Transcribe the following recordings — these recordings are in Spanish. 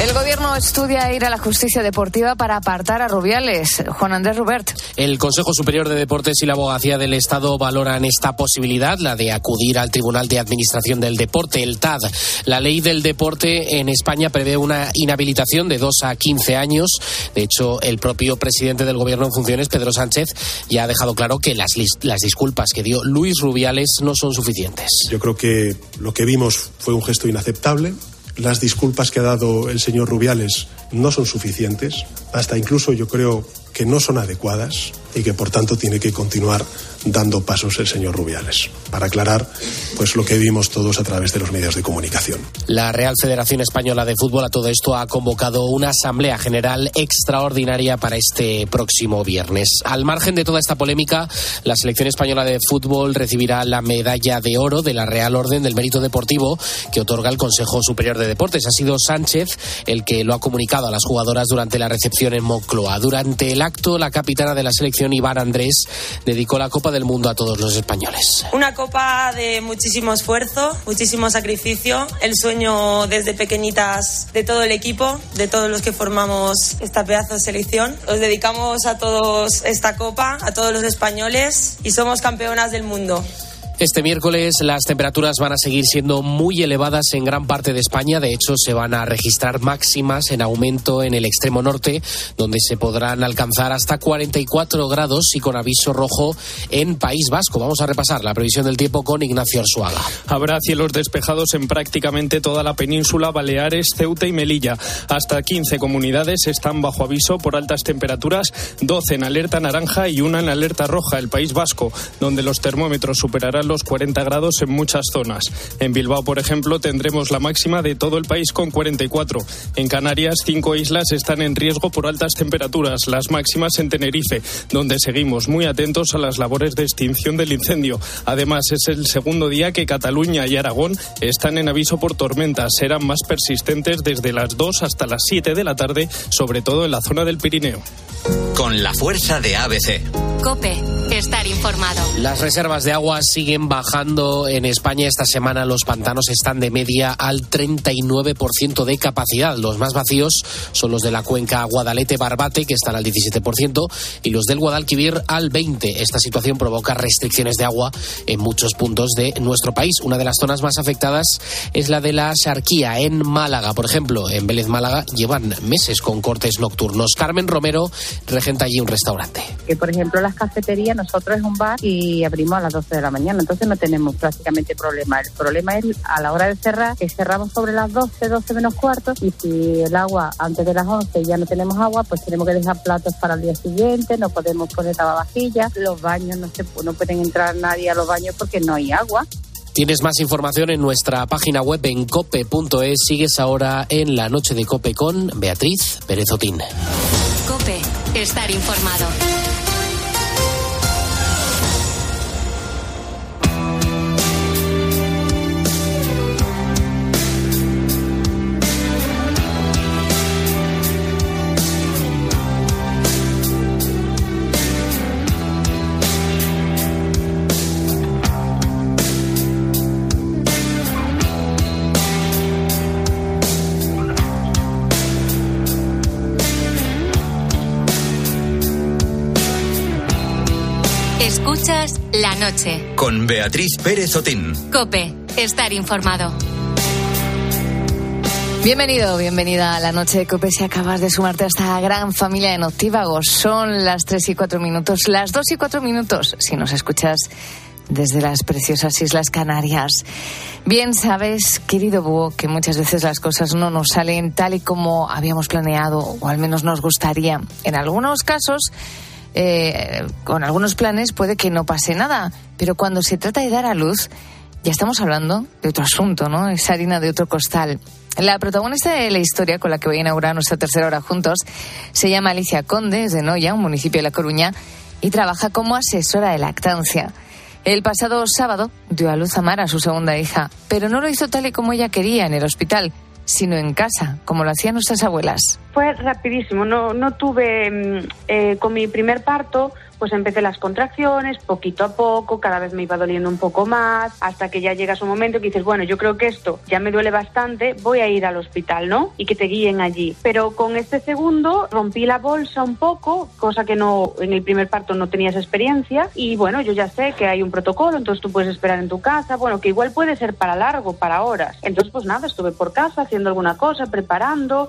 El gobierno estudia ir a la justicia deportiva para apartar a Rubiales. Juan Andrés Rubert. El Consejo Superior de Deportes y la Abogacía del Estado valoran esta posibilidad, la de acudir al Tribunal de Administración del Deporte, el TAD. La ley del deporte en España prevé una inhabilitación de 2 a 15 años. De hecho, el propio presidente del Gobierno en funciones, Pedro Sánchez, ya ha dejado claro que las, las disculpas que dio Luis Rubiales no son suficientes. Yo creo que lo que vimos fue un gesto inaceptable las disculpas que ha dado el señor Rubiales no son suficientes, hasta incluso yo creo que no son adecuadas y que por tanto tiene que continuar dando pasos el señor Rubiales para aclarar pues lo que vimos todos a través de los medios de comunicación. La Real Federación Española de Fútbol a todo esto ha convocado una asamblea general extraordinaria para este próximo viernes. Al margen de toda esta polémica, la selección española de fútbol recibirá la medalla de oro de la Real Orden del Mérito Deportivo que otorga el Consejo Superior de Deportes. Ha sido Sánchez el que lo ha comunicado a las jugadoras durante la recepción en Moncloa. Durante el acto, la capitana de la selección, Iván Andrés, dedicó la Copa del Mundo a todos los españoles. Una copa de muchísimo esfuerzo, muchísimo sacrificio, el sueño desde pequeñitas de todo el equipo, de todos los que formamos esta pedazo de selección. Os dedicamos a todos esta copa, a todos los españoles y somos campeonas del mundo. Este miércoles las temperaturas van a seguir siendo muy elevadas en gran parte de España. De hecho, se van a registrar máximas en aumento en el extremo norte, donde se podrán alcanzar hasta 44 grados y con aviso rojo en País Vasco. Vamos a repasar la previsión del tiempo con Ignacio Arzuaga. Habrá cielos despejados en prácticamente toda la península, Baleares, Ceuta y Melilla. Hasta 15 comunidades están bajo aviso por altas temperaturas, 12 en alerta naranja y una en alerta roja, el País Vasco, donde los termómetros superarán los 40 grados en muchas zonas. En Bilbao, por ejemplo, tendremos la máxima de todo el país con 44. En Canarias, cinco islas están en riesgo por altas temperaturas, las máximas en Tenerife, donde seguimos muy atentos a las labores de extinción del incendio. Además, es el segundo día que Cataluña y Aragón están en aviso por tormentas. Serán más persistentes desde las 2 hasta las 7 de la tarde, sobre todo en la zona del Pirineo. Con la fuerza de ABC. Cope, estar informado. Las reservas de agua siguen bajando en España. Esta semana los pantanos están de media al 39% de capacidad. Los más vacíos son los de la cuenca Guadalete-Barbate, que están al 17%, y los del Guadalquivir al 20%. Esta situación provoca restricciones de agua en muchos puntos de nuestro país. Una de las zonas más afectadas es la de la Sarquía, en Málaga. Por ejemplo, en Vélez Málaga llevan meses con cortes nocturnos. Carmen Romero regenta allí un restaurante. Que, por ejemplo, las cafeterías, nosotros es un bar y abrimos a las 12 de la mañana, entonces no tenemos prácticamente problema. El problema es a la hora de cerrar, que cerramos sobre las 12, 12 menos cuarto, y si el agua antes de las 11 ya no tenemos agua, pues tenemos que dejar platos para el día siguiente, no podemos poner lavavajillas, los baños no, se, no pueden entrar nadie a los baños porque no hay agua. Tienes más información en nuestra página web en cope.es. Sigues ahora en la noche de Cope con Beatriz Pérez Otín. Cope, estar informado. Escuchas la noche. Con Beatriz Pérez Otín. Cope, estar informado. Bienvenido, bienvenida a la noche de Cope si acabas de sumarte a esta gran familia de noctívagos. Son las 3 y 4 minutos, las 2 y 4 minutos si nos escuchas desde las preciosas Islas Canarias. Bien sabes, querido Búho, que muchas veces las cosas no nos salen tal y como habíamos planeado o al menos nos gustaría. En algunos casos eh, con algunos planes puede que no pase nada, pero cuando se trata de dar a luz, ya estamos hablando de otro asunto, ¿no? Es harina de otro costal. La protagonista de la historia con la que voy a inaugurar nuestra tercera hora juntos se llama Alicia Conde, es de Noya, un municipio de La Coruña, y trabaja como asesora de lactancia. El pasado sábado dio a luz a Mara, su segunda hija, pero no lo hizo tal y como ella quería en el hospital, sino en casa, como lo hacían nuestras abuelas. Fue rapidísimo, no, no tuve, mm, eh, con mi primer parto, pues empecé las contracciones poquito a poco, cada vez me iba doliendo un poco más, hasta que ya llegas un momento que dices, bueno, yo creo que esto ya me duele bastante, voy a ir al hospital, ¿no? Y que te guíen allí. Pero con este segundo rompí la bolsa un poco, cosa que no en el primer parto no tenías experiencia, y bueno, yo ya sé que hay un protocolo, entonces tú puedes esperar en tu casa, bueno, que igual puede ser para largo, para horas. Entonces, pues nada, estuve por casa haciendo alguna cosa, preparando,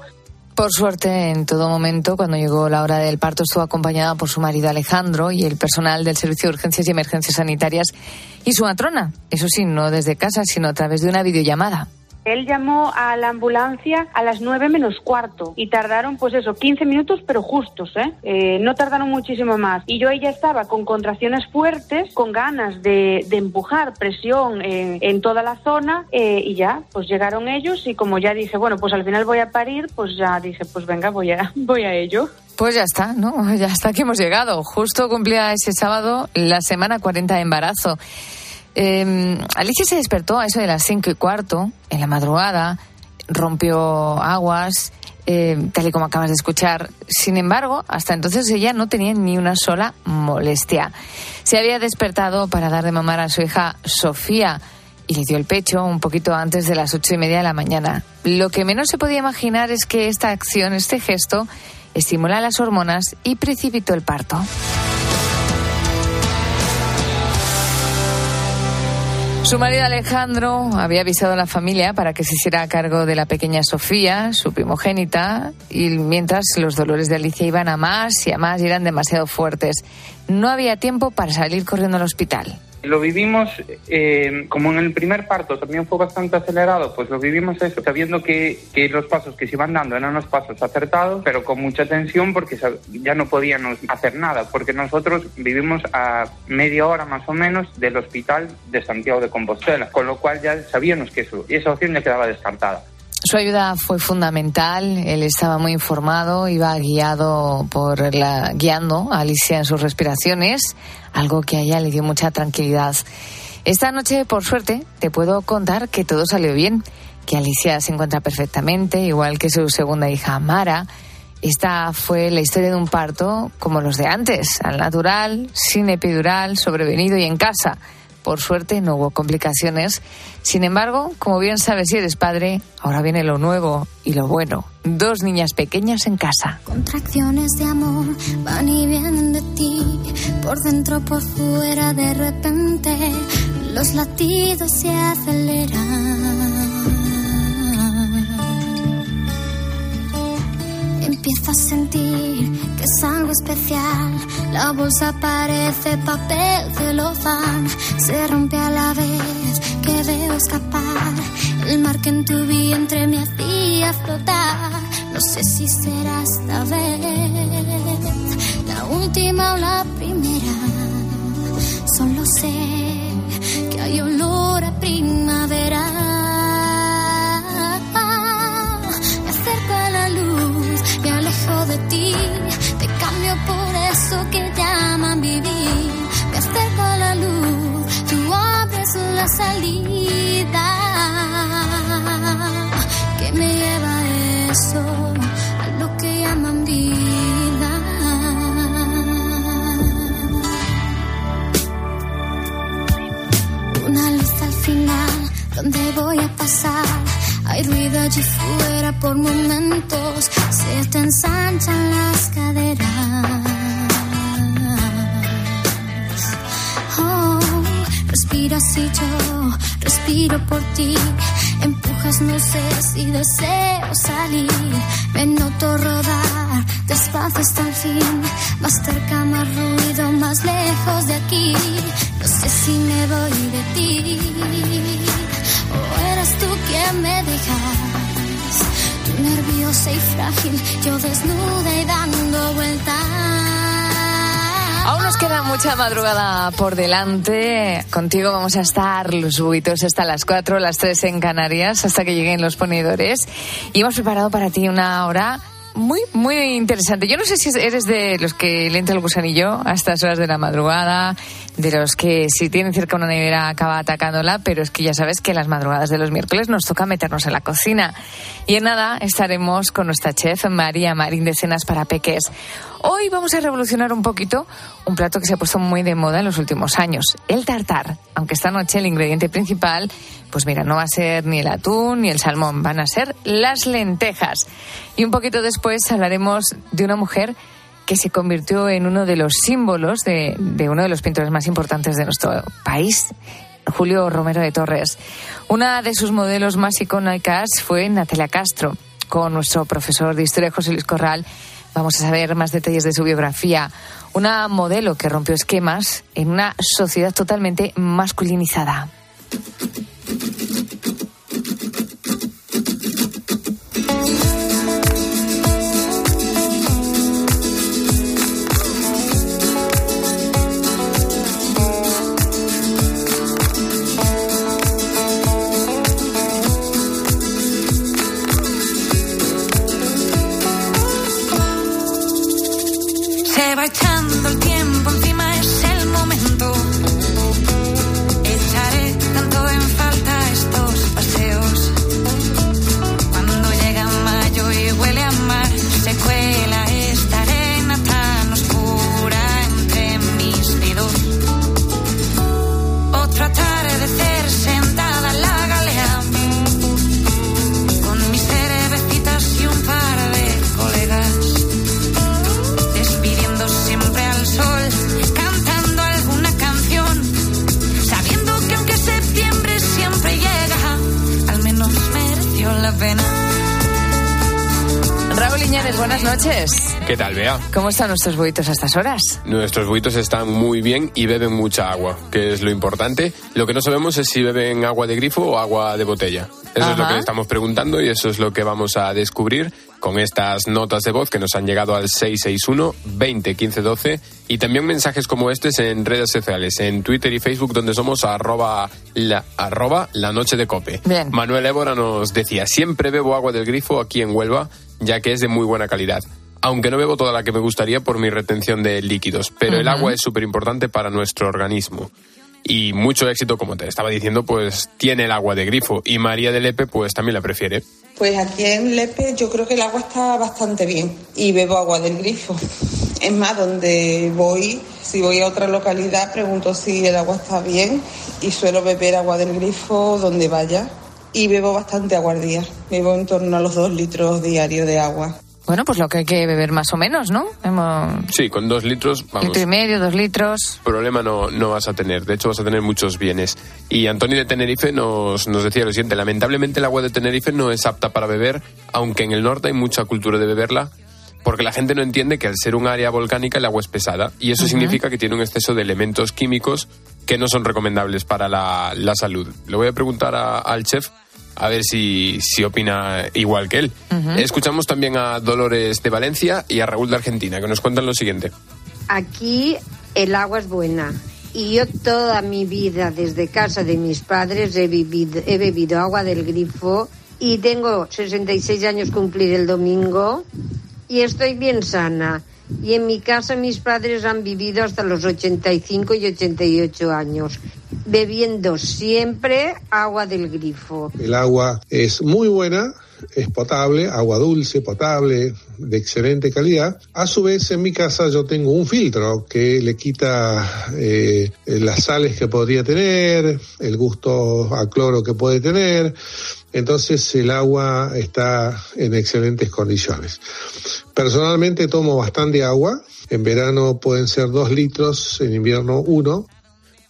por suerte, en todo momento, cuando llegó la hora del parto, estuvo acompañada por su marido Alejandro y el personal del Servicio de Urgencias y Emergencias Sanitarias y su matrona. Eso sí, no desde casa, sino a través de una videollamada. Él llamó a la ambulancia a las nueve menos cuarto y tardaron, pues eso, 15 minutos, pero justos, ¿eh? ¿eh? no tardaron muchísimo más. Y yo ella estaba con contracciones fuertes, con ganas de, empujar presión en, toda la zona eh, y ya, pues llegaron ellos y como ya dije, bueno, pues al final voy a parir, pues ya dije, pues venga, voy a, voy a ello. Pues ya está, ¿no? Ya está que hemos llegado. Justo cumplía ese sábado la semana 40 de embarazo. Eh, Alicia se despertó a eso de las cinco y cuarto, en la madrugada, rompió aguas, eh, tal y como acabas de escuchar. Sin embargo, hasta entonces ella no tenía ni una sola molestia. Se había despertado para dar de mamar a su hija Sofía y le dio el pecho un poquito antes de las ocho y media de la mañana. Lo que menos se podía imaginar es que esta acción, este gesto, estimula las hormonas y precipitó el parto. Su marido Alejandro había avisado a la familia para que se hiciera cargo de la pequeña Sofía, su primogénita, y mientras los dolores de Alicia iban a más y a más eran demasiado fuertes, no había tiempo para salir corriendo al hospital. Lo vivimos, eh, como en el primer parto también fue bastante acelerado, pues lo vivimos eso, sabiendo que, que, los pasos que se iban dando eran los pasos acertados, pero con mucha tensión porque ya no podíamos hacer nada, porque nosotros vivimos a media hora más o menos del hospital de Santiago de Compostela, con lo cual ya sabíamos que eso, esa opción ya quedaba descartada. Su ayuda fue fundamental, él estaba muy informado, iba guiado por la, guiando a Alicia en sus respiraciones, algo que a ella le dio mucha tranquilidad. Esta noche, por suerte, te puedo contar que todo salió bien, que Alicia se encuentra perfectamente, igual que su segunda hija Mara. Esta fue la historia de un parto como los de antes, al natural, sin epidural, sobrevenido y en casa. Por suerte no hubo complicaciones. Sin embargo, como bien sabes si eres padre, ahora viene lo nuevo y lo bueno. Dos niñas pequeñas en casa. Contracciones de amor van y vienen de ti, por dentro, por fuera, de repente los latidos se aceleran. Empiezo a sentir que es algo especial. La bolsa parece papel celofán. Se rompe a la vez que veo escapar. El mar que en tu vientre me hacía flotar. No sé si será esta vez la última o la primera. Solo sé que hay olor a primavera. De ti, te cambio por eso que llaman vivir. Me acerco a la luz, tú abres la salida. Que me lleva eso, a lo que llaman vida. Una luz al final, donde voy a pasar hay ruido allí fuera por momentos, se te ensanchan las caderas. Oh, respiras y yo respiro por ti. Empujas, no sé si deseo salir. Me noto rodar despacio hasta el fin. Más cerca, más ruido, más lejos de aquí. No sé si me voy de ti me dejas. Tú nerviosa y frágil, yo desnuda y dando vueltas. Aún nos queda mucha madrugada por delante. Contigo vamos a estar los buitos hasta las 4, las 3 en Canarias, hasta que lleguen los ponedores. Y hemos preparado para ti una hora muy, muy interesante. Yo no sé si eres de los que le entra el gusanillo a estas horas de la madrugada, de los que si tienen cerca una nevera acaba atacándola, pero es que ya sabes que las madrugadas de los miércoles nos toca meternos en la cocina. Y en nada estaremos con nuestra chef María Marín de Cenas para Peques. Hoy vamos a revolucionar un poquito un plato que se ha puesto muy de moda en los últimos años, el tartar. Aunque esta noche el ingrediente principal, pues mira, no va a ser ni el atún ni el salmón, van a ser las lentejas. Y un poquito después hablaremos de una mujer que se convirtió en uno de los símbolos de, uno de los pintores más importantes de nuestro país, Julio Romero de Torres. Una de sus modelos más icónicas fue Natalia Castro. Con nuestro profesor de historia, José Luis Corral, vamos a saber más detalles de su biografía. Una modelo que rompió esquemas en una sociedad totalmente masculinizada. Noches. ¿Qué tal, Bea? ¿Cómo están nuestros buitos a estas horas? Nuestros buitos están muy bien y beben mucha agua, que es lo importante. Lo que no sabemos es si beben agua de grifo o agua de botella. Eso es lo que estamos preguntando y eso es lo que vamos a descubrir con estas notas de voz que nos han llegado al 661 20 15 12 y también mensajes como estos en redes sociales, en Twitter y Facebook donde somos arroba la, arroba la noche de cope. Bien. Manuel Évora nos decía, siempre bebo agua del grifo aquí en Huelva, ya que es de muy buena calidad. Aunque no bebo toda la que me gustaría por mi retención de líquidos, pero el agua es súper importante para nuestro organismo. Y mucho éxito, como te estaba diciendo, pues tiene el agua de grifo. Y María de Lepe, pues también la prefiere. Pues aquí en Lepe yo creo que el agua está bastante bien y bebo agua del grifo. Es más, donde voy, si voy a otra localidad, pregunto si el agua está bien y suelo beber agua del grifo donde vaya. Y bebo bastante agua al día. Bebo en torno a los dos litros diarios de agua. Bueno, pues lo que hay que beber más o menos, ¿no? Hemos... Sí, con dos litros, vamos. Litro y medio, dos litros. problema no, no vas a tener. De hecho, vas a tener muchos bienes. Y Antonio de Tenerife nos, nos decía lo siguiente. Lamentablemente el agua de Tenerife no es apta para beber, aunque en el norte hay mucha cultura de beberla, porque la gente no entiende que al ser un área volcánica el agua es pesada. Y eso significa que tiene un exceso de elementos químicos que no son recomendables para la, la salud. Le voy a preguntar a- al chef a ver si, si opina igual que él. Escuchamos también a Dolores de Valencia y a Raúl de Argentina, que nos cuentan lo siguiente. Aquí el agua es buena. Y yo toda mi vida, desde casa de mis padres, he, vivido, he bebido agua del grifo y tengo 66 años cumplir el domingo y estoy bien sana. Y en mi casa mis padres han vivido hasta los 85 y 88 años, bebiendo siempre agua del grifo. El agua es muy buena, es potable, agua dulce, potable, de excelente calidad. A su vez, en mi casa yo tengo un filtro que le quita eh, las sales que podría tener, el gusto a cloro que puede tener. Entonces el agua está en excelentes condiciones. Personalmente tomo bastante agua. En verano pueden ser dos litros, en invierno uno.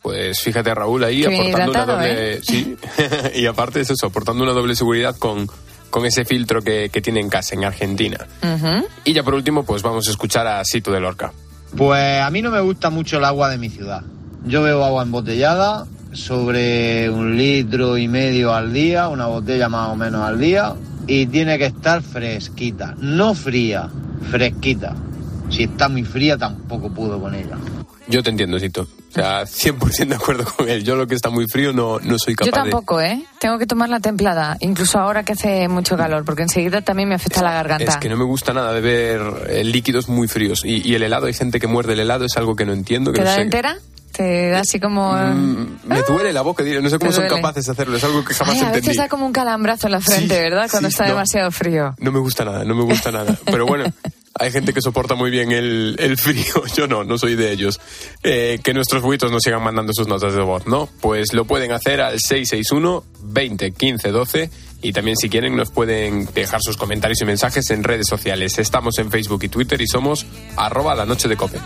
Pues fíjate Raúl ahí Qué aportando una doble, ¿eh? sí, y aparte es eso, aportando una doble seguridad con, con ese filtro que, que tiene en casa en Argentina. Y ya por último, pues vamos a escuchar a Sito de Lorca. Pues a mí no me gusta mucho el agua de mi ciudad. Yo bebo agua embotellada sobre un litro y medio al día, una botella más o menos al día, y tiene que estar fresquita, no fría, fresquita. Si está muy fría tampoco puedo con ella. Yo te entiendo, Sito. O sea, 100% de acuerdo con él. Yo lo que está muy frío no, no soy Yo capaz de... tampoco, ¿eh? Tengo que tomarla templada, incluso ahora que hace mucho calor, porque enseguida también me afecta la garganta. Es que no me gusta nada beber eh, líquidos muy fríos. Y, y el helado, hay gente que muerde el helado, es algo que no entiendo. Que no ¿Queda sé- entera? Te da así como... Mm, me duele la boca, no sé cómo Te son capaces de hacerlo, es algo que jamás Ay, a entendí. veces da como un calambrazo en la frente, Sí, ¿verdad? Cuando sí, está no. demasiado frío. No me gusta nada, no me gusta nada. Pero bueno, hay gente que soporta muy bien el, frío. Yo no, no soy de ellos. Eh, que nuestros buitos nos sigan mandando sus notas de voz, ¿no? Pues lo pueden hacer al 661 20 15 12 y también si quieren nos pueden dejar sus comentarios y mensajes en redes sociales. Estamos en Facebook y Twitter y somos arroba la noche de cope.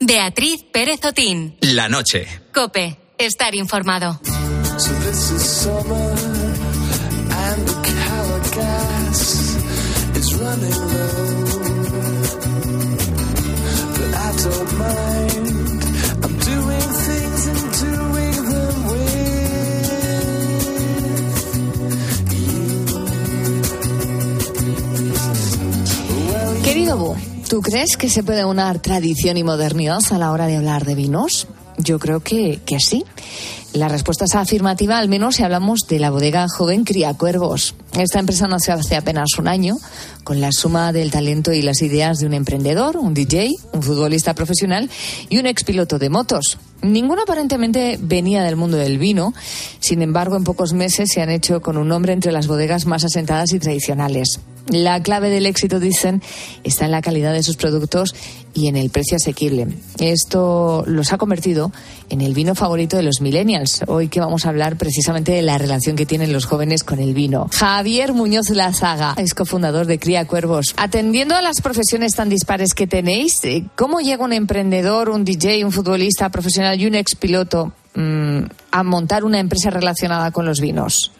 Beatriz Pérez Otín. La noche. Cope. Estar informado. Querido Bu, ¿tú crees que se puede unar tradición y modernidad a la hora de hablar de vinos? Yo creo que, que sí. La respuesta es afirmativa, al menos si hablamos de la bodega joven Cría Cuervos. Esta empresa nació hace apenas un año, con la suma del talento y las ideas de un emprendedor, un DJ, un futbolista profesional y un expiloto de motos. Ninguno aparentemente venía del mundo del vino, sin embargo, en pocos meses se han hecho con un nombre entre las bodegas más asentadas y tradicionales. La clave del éxito, dicen, está en la calidad de sus productos y en el precio asequible. Esto los ha convertido en el vino favorito de los millennials. Hoy que vamos a hablar precisamente de la relación que tienen los jóvenes con el vino. Javier Muñoz Lazaga es cofundador de Cría Cuervos. Atendiendo a las profesiones tan dispares que tenéis, eh, ¿cómo llega un emprendedor, un DJ, un futbolista profesional y un expiloto mm, a montar una empresa relacionada con los vinos?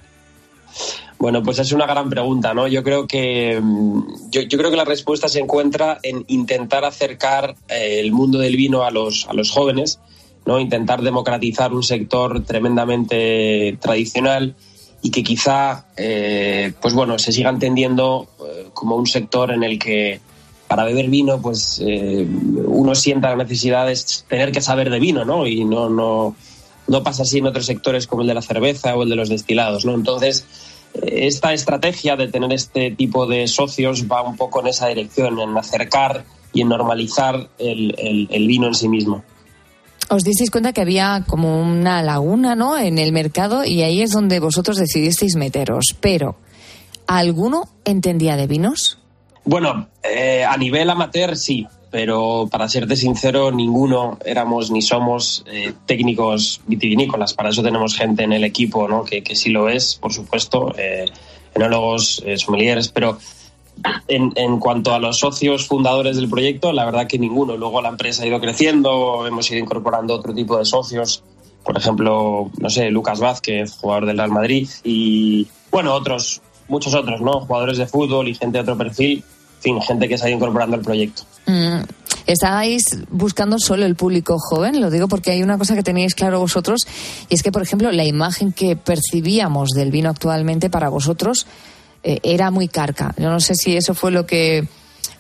Bueno, pues es una gran pregunta, ¿no? Yo creo que mm, yo, creo que la respuesta se encuentra en intentar acercar eh, el mundo del vino a los, a los jóvenes, ¿no? Intentar democratizar un sector tremendamente tradicional y que quizá, eh, pues bueno, se siga entendiendo eh, como un sector en el que para beber vino, pues uno sienta la necesidad de tener que saber de vino, ¿no? Y no, no, no pasa así en otros sectores como el de la cerveza o el de los destilados, ¿no? Entonces, esta estrategia de tener este tipo de socios va un poco en esa dirección, en acercar y en normalizar el, el- el vino en sí mismo. Os disteis cuenta que había como una laguna, ¿no? En el mercado y ahí es donde vosotros decidisteis meteros. Pero, ¿alguno entendía de vinos? Bueno, eh, a nivel amateur sí, pero para serte sincero, ninguno éramos ni somos eh, técnicos vitivinícolas. Para eso tenemos gente en el equipo ¿no? que, que sí lo es, por supuesto, eh, enólogos, eh, sommeliers, pero en, en cuanto a los socios fundadores del proyecto, la verdad que ninguno. Luego la empresa ha ido creciendo, hemos ido incorporando otro tipo de socios, por ejemplo, no sé, Lucas Vázquez, jugador del Real Madrid, y bueno, otros, muchos otros, ¿no? Jugadores de fútbol y gente de otro perfil, fin, gente que se ha ido incorporando al proyecto. Mm, ¿Estáis buscando solo el público joven? Lo digo porque hay una cosa que tenéis claro vosotros y es que, por ejemplo, la imagen que percibíamos del vino actualmente para vosotros eh, era muy carca. Yo no sé si eso fue lo que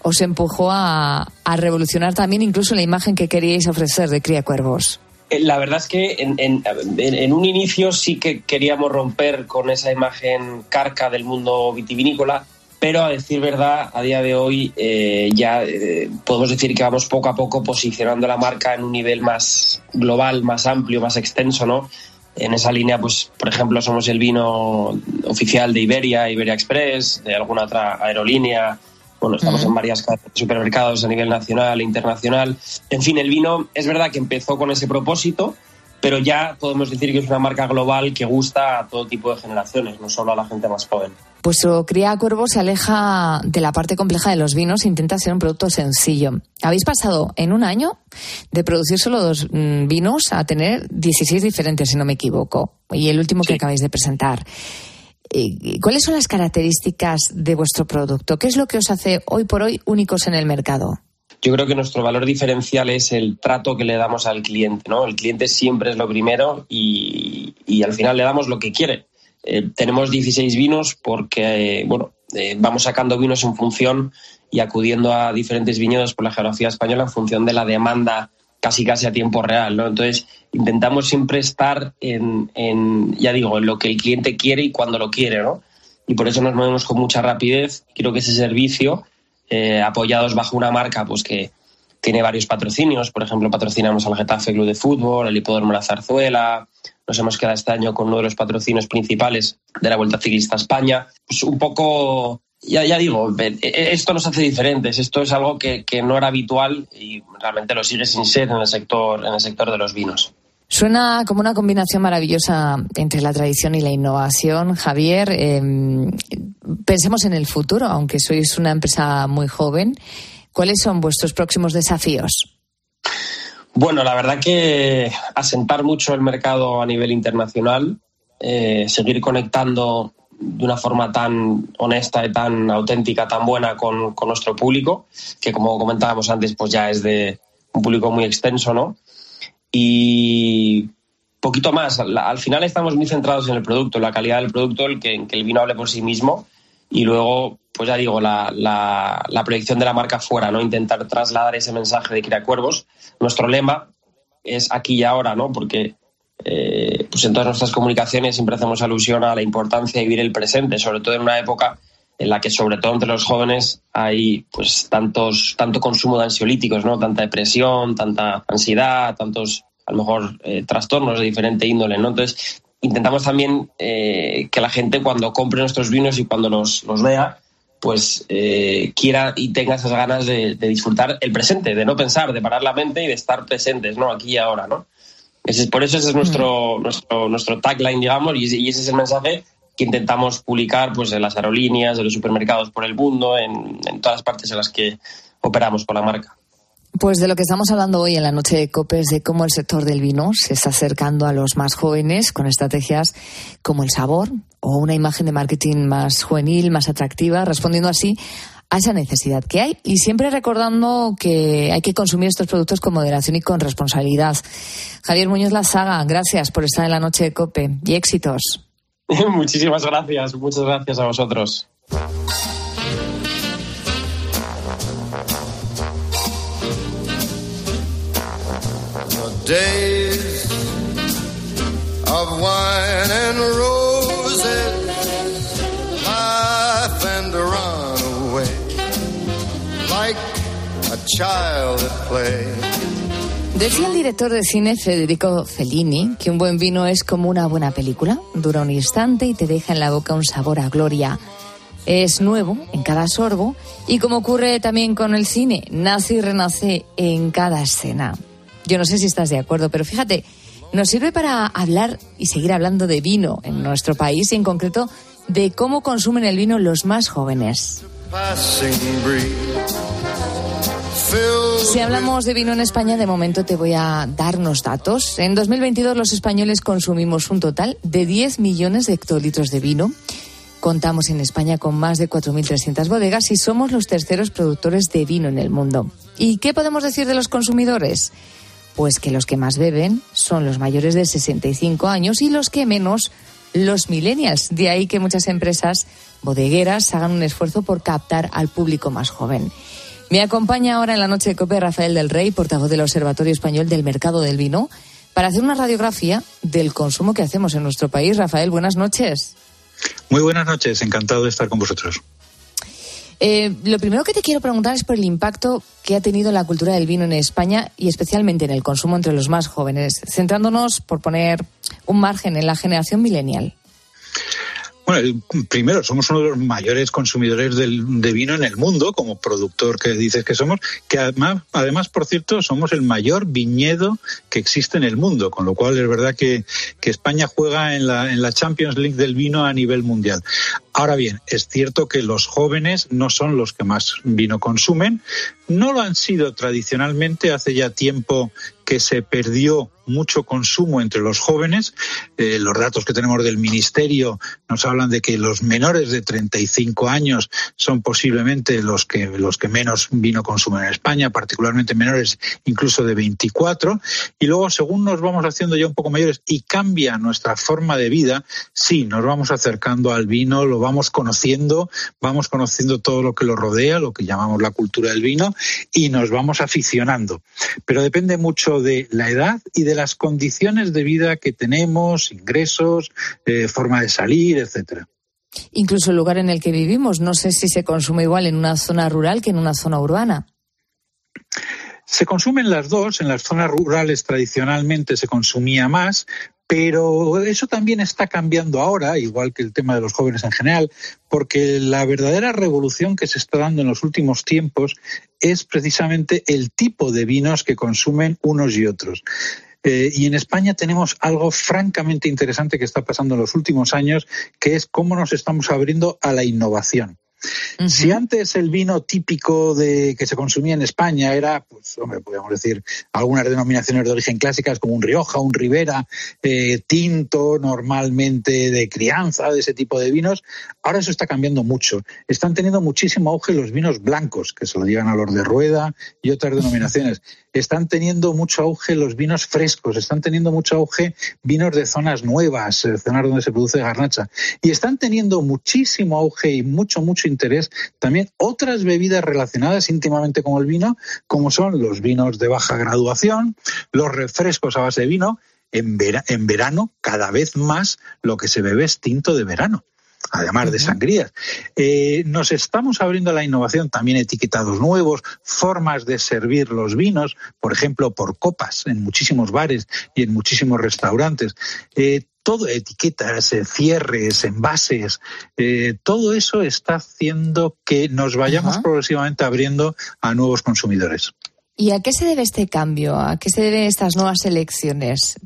os empujó a, a revolucionar también incluso la imagen que queríais ofrecer de Cría Cuervos. Eh, La verdad es que en, en- en- en un inicio sí que queríamos romper con esa imagen carca del mundo vitivinícola, pero a decir verdad, a día de hoy eh, ya eh, podemos decir que vamos poco a poco posicionando la marca en un nivel más global, más amplio, más extenso, ¿no? En esa línea, pues, por ejemplo, somos el vino oficial de Iberia, Iberia Express, de alguna otra aerolínea. Bueno, estamos en varias supermercados a nivel nacional e internacional. En fin, el vino es verdad que empezó con ese propósito, pero ya podemos decir que es una marca global que gusta a todo tipo de generaciones, no solo a la gente más joven. Vuestro Cría Cuervo se aleja de la parte compleja de los vinos e intenta ser un producto sencillo. Habéis pasado en un año de producir solo dos mm, vinos a tener 16 diferentes, si no me equivoco, y el último que acabáis de presentar. Eh, ¿Cuáles son las características de vuestro producto? ¿Qué es lo que os hace hoy por hoy únicos en el mercado? Yo creo que nuestro valor diferencial es el trato que le damos al cliente. ¿no? El cliente siempre es lo primero y, y al final le damos lo que quiere. Eh, tenemos 16 vinos porque eh, bueno, eh, vamos sacando vinos en función y acudiendo a diferentes viñedos por la geografía española en función de la demanda casi casi a tiempo real. ¿no? Entonces, intentamos siempre estar en, en, ya digo, en lo que el cliente quiere y cuando lo quiere. ¿no? Y por eso nos movemos con mucha rapidez. Creo que ese servicio, apoyados bajo una marca pues que tiene varios patrocinios. Por ejemplo, patrocinamos al Getafe Club de Fútbol, el Hipódromo La Zarzuela, nos hemos quedado este año con uno de los patrocinios principales de la Vuelta Ciclista a España. Pues un poco, ya, digo, esto nos hace diferentes. Esto es algo que, que, no era habitual y realmente lo sigue sin ser en el sector, en el sector de los vinos. Suena como una combinación maravillosa entre la tradición y la innovación. Javier, eh, pensemos en el futuro, aunque sois una empresa muy joven. ¿Cuáles son vuestros próximos desafíos? Bueno, la verdad que asentar mucho el mercado a nivel internacional, eh, seguir conectando de una forma tan honesta y tan auténtica, tan buena con, nuestro público, que como comentábamos antes, pues ya es de un público muy extenso, ¿no? Y poquito más. Al, al final estamos muy centrados en el producto, en la calidad del producto, el que el vino hable por sí mismo y luego, pues ya digo, la, la, la, proyección de la marca fuera, ¿no? Intentar trasladar ese mensaje de Criacuervos. Nuestro lema es aquí y ahora, ¿no? Porque eh, pues en todas nuestras comunicaciones siempre hacemos alusión a la importancia de vivir el presente, sobre todo en una época en la que sobre todo entre los jóvenes hay pues tantos tanto consumo de ansiolíticos, ¿no? Tanta depresión, tanta ansiedad, tantos a lo mejor eh, trastornos de diferente índole, ¿no? Entonces, intentamos también eh, que la gente cuando compre nuestros vinos y cuando los, los vea, pues eh, quiera y tenga esas ganas de, de, disfrutar el presente, de no pensar, de parar la mente y de estar presentes, ¿no? Aquí y ahora, ¿no? Ese, por eso ese es nuestro, mm. nuestro, nuestro tagline, digamos, y, y, ese es el mensaje que intentamos publicar pues, en las aerolíneas, en los supermercados por el mundo, en, en todas las partes en las que operamos con la marca. Pues de lo que estamos hablando hoy en la noche de COPE es de cómo el sector del vino se está acercando a los más jóvenes con estrategias como el sabor o una imagen de marketing más juvenil, más atractiva, respondiendo así a esa necesidad que hay y siempre recordando que hay que consumir estos productos con moderación y con responsabilidad. Javier Muñoz Lazaga, gracias por estar en la noche de COPE y éxitos. Muchísimas gracias, muchas gracias a vosotros. Days of wine and roses, laugh and run away like a child at play. Decía el director de cine Federico Fellini que un buen vino es como una buena película, dura un instante y te deja en la boca un sabor a gloria. Es nuevo en cada sorbo y como ocurre también con el cine, nace y renace en cada escena. Yo no sé si estás de acuerdo, pero fíjate, nos sirve para hablar y seguir hablando de vino en nuestro país y en concreto de cómo consumen el vino los más jóvenes. Si hablamos de vino en España, de momento te voy a dar unos datos. En 2022 los españoles consumimos un total de 10 millones de hectolitros de vino. Contamos en España con más de 4.300 bodegas y somos los terceros productores de vino en el mundo. ¿Y qué podemos decir de los consumidores? Pues que los que más beben son los mayores de 65 años y los que menos los millennials. De ahí que muchas empresas bodegueras hagan un esfuerzo por captar al público más joven. Me acompaña ahora en la noche de COPE Rafael del Rey, portavoz del Observatorio Español del Mercado del Vino, para hacer una radiografía del consumo que hacemos en nuestro país. Rafael, buenas noches. Muy buenas noches, encantado de estar con vosotros. Eh, lo primero que te quiero preguntar es por el impacto que ha tenido la cultura del vino en España y especialmente en el consumo entre los más jóvenes, centrándonos, por poner un margen, en la generación millennial. Bueno, primero, somos uno de los mayores consumidores de vino en el mundo, como productor que dices que somos, que además, además, por cierto, somos el mayor viñedo que existe en el mundo, con lo cual es verdad que, que España juega en la, en la Champions League del vino a nivel mundial. Ahora bien, es cierto que los jóvenes no son los que más vino consumen, no lo han sido tradicionalmente, hace ya tiempo que se perdió mucho consumo entre los jóvenes. Eh, los datos que tenemos del Ministerio nos hablan de que los menores de 35 años son posiblemente los que, los que menos vino consumen en España, particularmente menores incluso de 24. Y luego, según nos vamos haciendo ya un poco mayores y cambia nuestra forma de vida, sí, nos vamos acercando al vino, lo vamos conociendo, vamos conociendo todo lo que lo rodea, lo que llamamos la cultura del vino, y nos vamos aficionando. Pero depende mucho de la edad y de las condiciones de vida que tenemos, ingresos, eh, forma de salir, etcétera. Incluso el lugar en el que vivimos. No sé si se consume igual en una zona rural que en una zona urbana. Se consumen las dos. En las zonas rurales tradicionalmente se consumía más, pero eso también está cambiando ahora, igual que el tema de los jóvenes en general, porque la verdadera revolución que se está dando en los últimos tiempos es precisamente el tipo de vinos que consumen unos y otros. Eh, y en España tenemos algo francamente interesante que está pasando en los últimos años, que es cómo nos estamos abriendo a la innovación. Si antes el vino típico de que se consumía en España era, pues, hombre, podríamos decir algunas denominaciones de origen clásicas como un Rioja, un Ribera, eh, tinto, normalmente de crianza, de ese tipo de vinos, ahora eso está cambiando mucho. Están teniendo muchísimo auge los vinos blancos, que se lo llevan a los de rueda y otras denominaciones. Están teniendo mucho auge los vinos frescos, están teniendo mucho auge vinos de zonas nuevas, eh, zonas donde se produce garnacha. Y están teniendo muchísimo auge y mucho, mucho interés también otras bebidas relacionadas íntimamente con el vino, como son los vinos de baja graduación, los refrescos a base de vino. En, en verano, cada vez más lo que se bebe es tinto de verano además de sangrías. Eh, nos estamos abriendo a la innovación, también etiquetados nuevos, formas de servir los vinos, por ejemplo, por copas en muchísimos bares y en muchísimos restaurantes. Eh, todo, etiquetas, eh, cierres, envases, todo eso está haciendo que nos vayamos progresivamente abriendo a nuevos consumidores. ¿Y a qué se debe este cambio? ¿A qué se deben estas nuevas elecciones?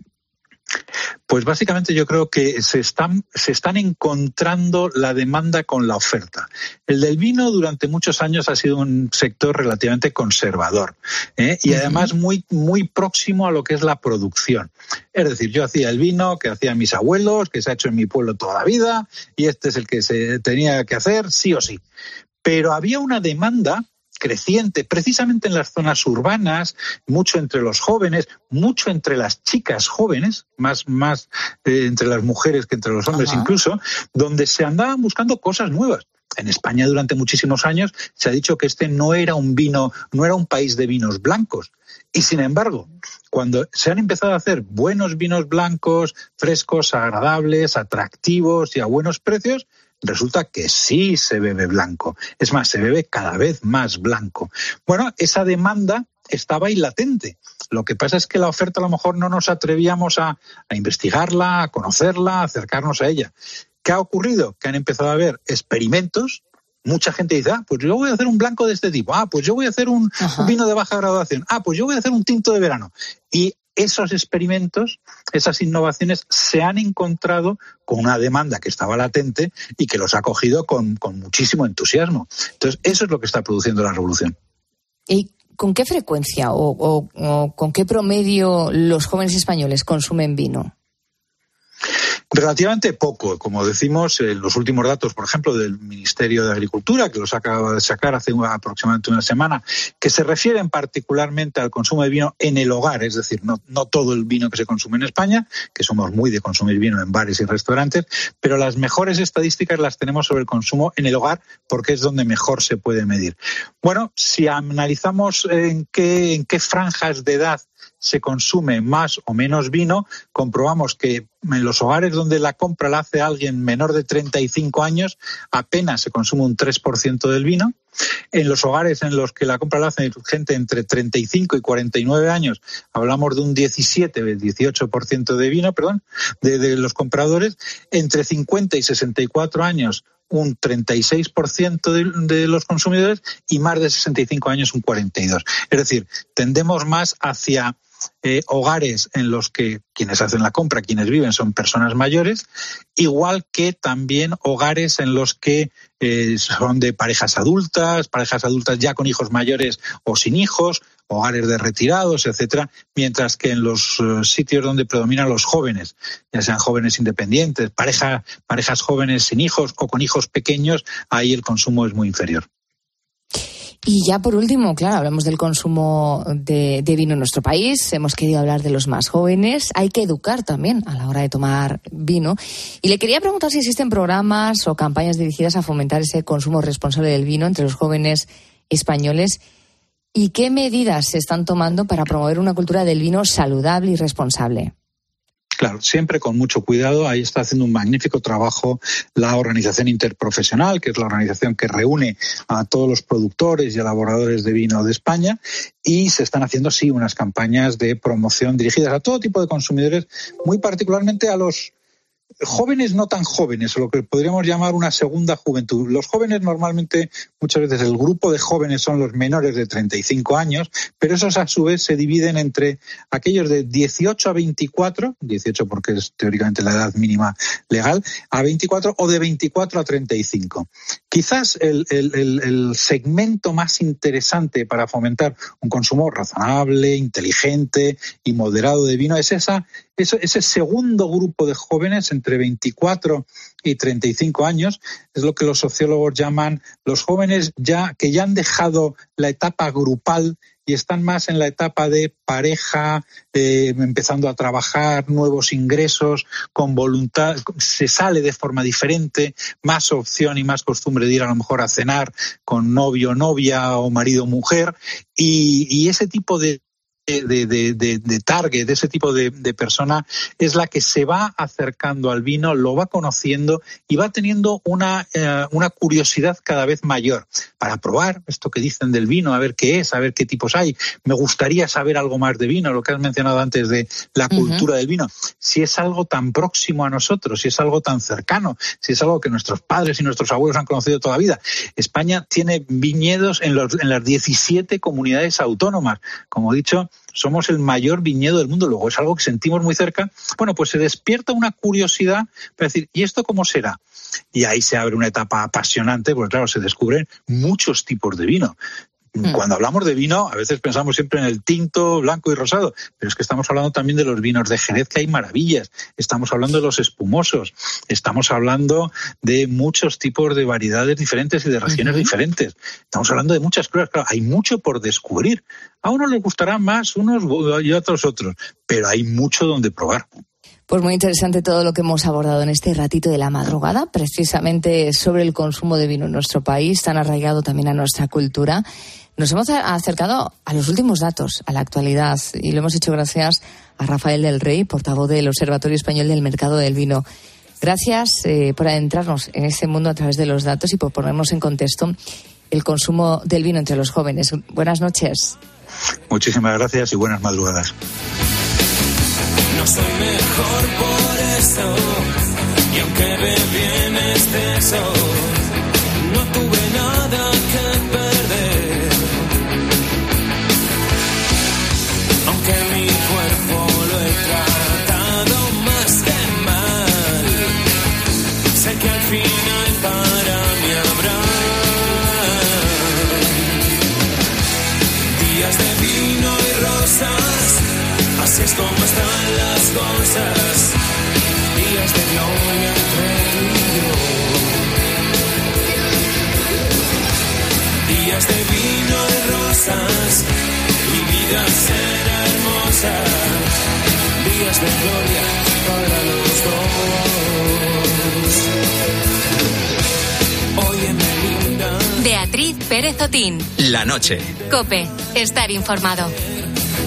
Pues básicamente yo creo que se están, se están encontrando la demanda con la oferta. El del vino durante muchos años ha sido un sector relativamente conservador ¿eh? y además muy, muy próximo a lo que es la producción. Es decir, yo hacía el vino que hacían mis abuelos, que se ha hecho en mi pueblo toda la vida y este es el que se tenía que hacer sí o sí. Pero había una demanda creciente, precisamente en las zonas urbanas, mucho entre los jóvenes, mucho entre las chicas jóvenes, más, más eh, entre las mujeres que entre los hombres incluso, donde se andaban buscando cosas nuevas. En España durante muchísimos años se ha dicho que este no era un vino, no era un país de vinos blancos. Y sin embargo, cuando se han empezado a hacer buenos vinos blancos, frescos, agradables, atractivos y a buenos precios, resulta que sí se bebe blanco. Es más, se bebe cada vez más blanco. Bueno, esa demanda estaba ahí latente. Lo que pasa es que la oferta a lo mejor no nos atrevíamos a, investigarla, a conocerla, a acercarnos a ella. ¿Qué ha ocurrido? Que han empezado a haber experimentos. Mucha gente dice, ah, pues yo voy a hacer un blanco de este tipo. Ah, pues yo voy a hacer un, vino de baja graduación. Ah, pues yo voy a hacer un tinto de verano. Y esos experimentos, esas innovaciones se han encontrado con una demanda que estaba latente y que los ha cogido con, muchísimo entusiasmo. Entonces, eso es lo que está produciendo la revolución. ¿Y con qué frecuencia o con qué promedio los jóvenes españoles consumen vino? Relativamente poco, como decimos, en los últimos datos, por ejemplo, del Ministerio de Agricultura, que los acaba de sacar hace aproximadamente una semana, que se refieren particularmente al consumo de vino en el hogar, es decir, no, no todo el vino que se consume en España, que somos muy de consumir vino en bares y restaurantes, pero las mejores estadísticas las tenemos sobre el consumo en el hogar porque es donde mejor se puede medir. Bueno, si analizamos en qué, en qué franjas de edad se consume más o menos vino, comprobamos que en los hogares donde la compra la hace alguien menor de 35 años, apenas se consume un 3% del vino. En los hogares en los que la compra la hace gente entre 35 y 49 años, hablamos de un 17, 18% de vino, perdón, de, de los compradores. Entre 50 y 64 años, un 36% de, de, los consumidores y más de 65 años un 42%. Es decir, tendemos más hacia eh, hogares en los que quienes hacen la compra, quienes viven, son personas mayores, igual que también hogares en los que eh, son de parejas adultas, parejas adultas ya con hijos mayores o sin hijos, hogares de retirados, etcétera, mientras que en los uh, sitios donde predominan los jóvenes, ya sean jóvenes independientes, pareja, parejas jóvenes sin hijos o con hijos pequeños, ahí el consumo es muy inferior. Y ya por último, claro, hablamos del consumo de, vino en nuestro país. Hemos querido hablar de los más jóvenes. Hay que educar también a la hora de tomar vino. Y le quería preguntar si existen programas o campañas dirigidas a fomentar ese consumo responsable del vino entre los jóvenes españoles. ¿Y qué medidas se están tomando para promover una cultura del vino saludable y responsable? Claro, siempre con mucho cuidado. Ahí está haciendo un magnífico trabajo la Organización Interprofesional, que es la organización que reúne a todos los productores y elaboradores de vino de España. Y se están haciendo, sí, unas campañas de promoción dirigidas a todo tipo de consumidores, muy particularmente a los jóvenes no tan jóvenes, o lo que podríamos llamar una segunda juventud. Los jóvenes normalmente, muchas veces el grupo de jóvenes son los menores de 35 años, pero esos a su vez se dividen entre aquellos de 18 a 24, 18 porque es teóricamente la edad mínima legal, a 24 o de 24 a 35. Quizás el, el, el segmento más interesante para fomentar un consumo razonable, inteligente y moderado de vino es esa ese segundo grupo de jóvenes entre 24 y 35 años es lo que los sociólogos llaman los jóvenes ya que ya han dejado la etapa grupal y están más en la etapa de pareja, eh, empezando a trabajar, nuevos ingresos, con voluntad, se sale de forma diferente, más opción y más costumbre de ir a lo mejor a cenar con novio, novia o marido, mujer, y ese tipo de de, de, de, de, target, de ese tipo de, persona, es la que se va acercando al vino, lo va conociendo y va teniendo una, eh, una curiosidad cada vez mayor para probar esto que dicen del vino, a ver qué es, a ver qué tipos hay. Me gustaría saber algo más de vino, lo que has mencionado antes de la cultura uh -huh. del vino. Si es algo tan próximo a nosotros, si es algo tan cercano, si es algo que nuestros padres y nuestros abuelos han conocido toda la vida. España tiene viñedos en, los, en las 17 comunidades autónomas. Como he dicho, somos el mayor viñedo del mundo, luego es algo que sentimos muy cerca, bueno, pues se despierta una curiosidad para decir, ¿y esto cómo será? Y ahí se abre una etapa apasionante, porque claro, se descubren muchos tipos de vino. Cuando hablamos de vino, a veces pensamos siempre en el tinto, blanco y rosado, pero es que estamos hablando también de los vinos de Jerez, que hay maravillas. Estamos hablando de los espumosos. Estamos hablando de muchos tipos de variedades diferentes y de regiones uh -huh. diferentes. Estamos hablando de muchas cosas. Claro, hay mucho por descubrir. A unos les gustarán más unos y a otros otros, pero hay mucho donde probar. Pues muy interesante todo lo que hemos abordado en este ratito de la madrugada, precisamente sobre el consumo de vino en nuestro país, tan arraigado también a nuestra cultura. Nos hemos acercado a los últimos datos, a la actualidad, y lo hemos hecho gracias a Rafael del Rey, portavoz del Observatorio Español del Mercado del Vino. Gracias eh, por adentrarnos en ese mundo a través de los datos y por ponernos en contexto el consumo del vino entre los jóvenes. Buenas noches. Muchísimas gracias y buenas madrugadas. No soy mejor por eso, y aunque bebí en exceso, no tuve Así es como están las cosas, días de gloria entre tú y yo. Días de vino y rosas, mi vida será hermosa. Días de gloria para los dos. Óyeme linda. Beatriz Pérez Otín. La noche. Cope, estar informado.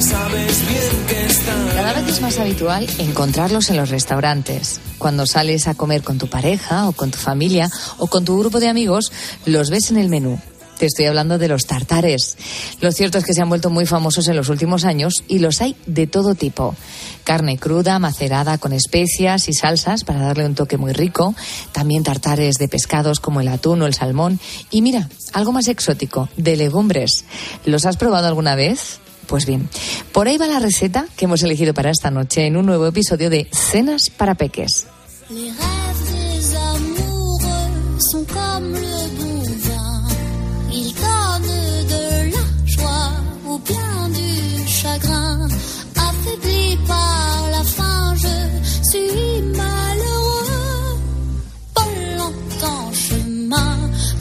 Cada vez es más habitual encontrarlos en los restaurantes. Cuando sales a comer con tu pareja o con tu familia o con tu grupo de amigos, los ves en el menú. Te estoy hablando de los tartares. Lo cierto es que se han vuelto muy famosos en los últimos años y los hay de todo tipo. Carne cruda, macerada con especias y salsas para darle un toque muy rico. También tartares de pescados como el atún o el salmón. Y mira, algo más exótico, de legumbres. ¿Los has probado alguna vez? Pues bien, por ahí va la receta que hemos elegido para esta noche en un nuevo episodio de Cenas para Peques.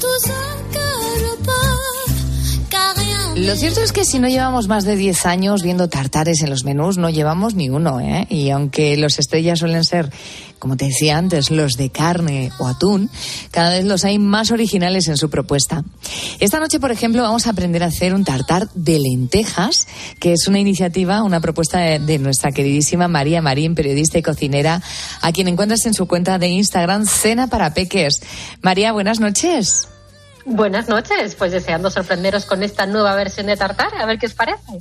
Tout ce Lo cierto es que si no llevamos más de 10 años viendo tartares en los menús, no llevamos ni uno, ¿eh? Y aunque los estrellas suelen ser, como te decía antes, los de carne o atún, cada vez los hay más originales en su propuesta. Esta noche, por ejemplo, vamos a aprender a hacer un tartar de lentejas, que es una iniciativa, una propuesta de, de nuestra queridísima María Marín, periodista y cocinera, a quien encuentras en su cuenta de Instagram Cena para Peques. María, buenas noches. Buenas noches, pues deseando sorprenderos con esta nueva versión de tartar, a ver qué os parece.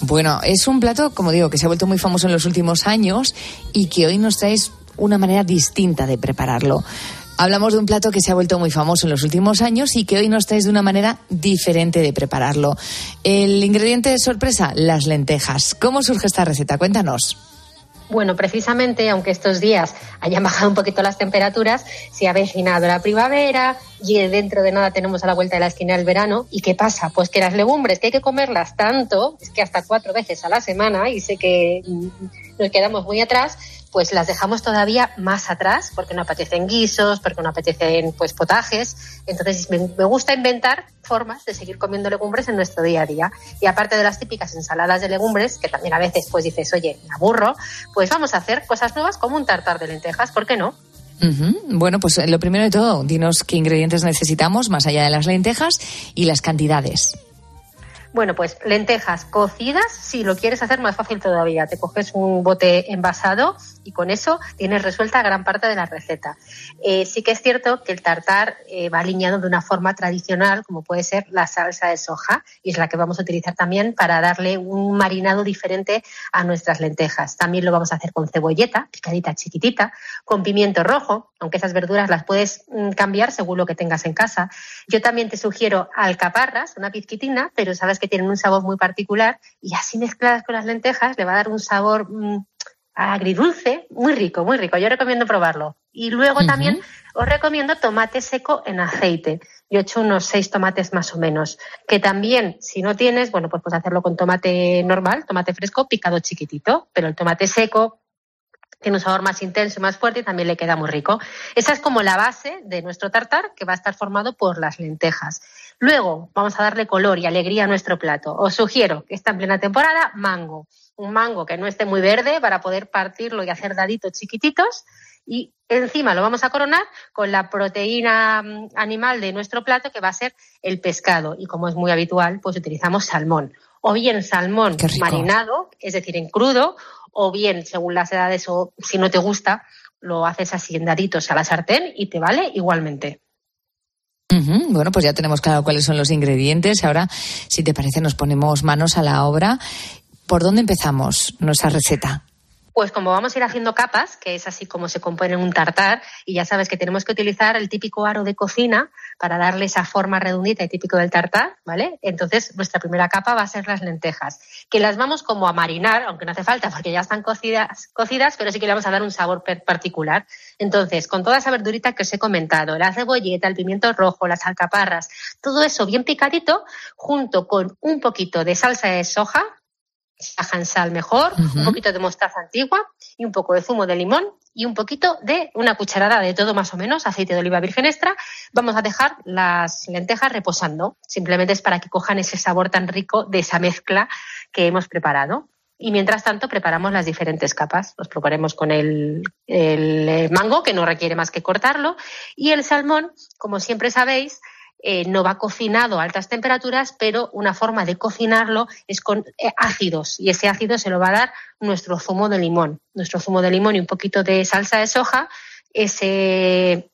Bueno, es un plato, como digo, que se ha vuelto muy famoso en los últimos años y que hoy nos traes una manera distinta de prepararlo. Hablamos de un plato que se ha vuelto muy famoso en los últimos años y que hoy nos traes de una manera diferente de prepararlo. El ingrediente de sorpresa, las lentejas. ¿Cómo surge esta receta? Cuéntanos. Bueno, precisamente, aunque estos días hayan bajado un poquito las temperaturas, se ha avecinado la primavera y dentro de nada tenemos a la vuelta de la esquina el verano. ¿Y qué pasa? Pues que las legumbres, que hay que comerlas tanto, es que hasta cuatro veces a la semana, y sé que mm, nos quedamos muy atrás, pues las dejamos todavía más atrás, porque no apetecen guisos, porque no apetecen pues potajes. Entonces me, me gusta inventar formas de seguir comiendo legumbres en nuestro día a día. Y aparte de las típicas ensaladas de legumbres, que también a veces pues dices, oye, me aburro, pues vamos a hacer cosas nuevas como un tartar de lentejas, ¿por qué no? Bueno, pues eh, lo primero de todo, dinos qué ingredientes necesitamos más allá de las lentejas y las cantidades. Bueno, pues lentejas cocidas, si lo quieres hacer más fácil todavía, te coges un bote envasado y con eso tienes resuelta gran parte de la receta. Eh, sí que es cierto que el tartar eh, va alineado de una forma tradicional, como puede ser la salsa de soja, y es la que vamos a utilizar también para darle un marinado diferente a nuestras lentejas. También lo vamos a hacer con cebolleta, picadita chiquitita, con pimiento rojo, aunque esas verduras las puedes mm, cambiar según lo que tengas en casa. Yo también te sugiero alcaparras, una pizquitina, pero sabes que tienen un sabor muy particular y así mezcladas con las lentejas le va a dar un sabor mm, agridulce, muy rico, muy rico. Yo recomiendo probarlo. Y luego también os recomiendo tomate seco en aceite. Yo he hecho unos seis tomates más o menos. Que también, si no tienes, bueno, pues puedes hacerlo con tomate normal, tomate fresco, picado chiquitito. Pero el tomate seco tiene un sabor más intenso y más fuerte y también le queda muy rico. Esa es como la base de nuestro tartar, que va a estar formado por las lentejas. Luego vamos a darle color y alegría a nuestro plato. Os sugiero que está en plena temporada mango. Un mango que no esté muy verde para poder partirlo y hacer daditos chiquititos. Y encima lo vamos a coronar con la proteína mm, animal de nuestro plato, que va a ser el pescado. Y como es muy habitual, pues utilizamos salmón. O bien salmón marinado, es decir, en crudo, o bien, según las edades o si no te gusta, lo haces así en daditos a la sartén y te vale igualmente. Bueno, pues ya tenemos claro cuáles son los ingredientes. Ahora, si te parece, nos ponemos manos a la obra. ¿Por dónde empezamos nuestra receta? Pues como vamos a ir haciendo capas, que es así como se compone un tartar, y ya sabes que tenemos que utilizar el típico aro de cocina para darle esa forma redondita y típico del tartar, ¿vale? Entonces, nuestra primera capa va a ser las lentejas, que las vamos como a marinar, aunque no hace falta porque ya están cocidas, cocidas pero sí que le vamos a dar un sabor particular. Entonces, con toda esa verdurita que os he comentado, la cebolleta, el pimiento rojo, las alcaparras, todo eso bien picadito, junto con un poquito de salsa de soja, saja en sal mejor, un poquito de mostaza antigua y un poco de zumo de limón y un poquito de una cucharada de todo más o menos, aceite de oliva virgen extra. Vamos a dejar las lentejas reposando. Simplemente es para que cojan ese sabor tan rico de esa mezcla que hemos preparado. Y mientras tanto preparamos las diferentes capas. Nos proponemos con el, el, eh, mango, que no requiere más que cortarlo, y el salmón, como siempre sabéis, eh, no va cocinado a altas temperaturas, pero una forma de cocinarlo es con eh, ácidos y ese ácido se lo va a dar nuestro zumo de limón. Nuestro zumo de limón y un poquito de salsa de soja, ese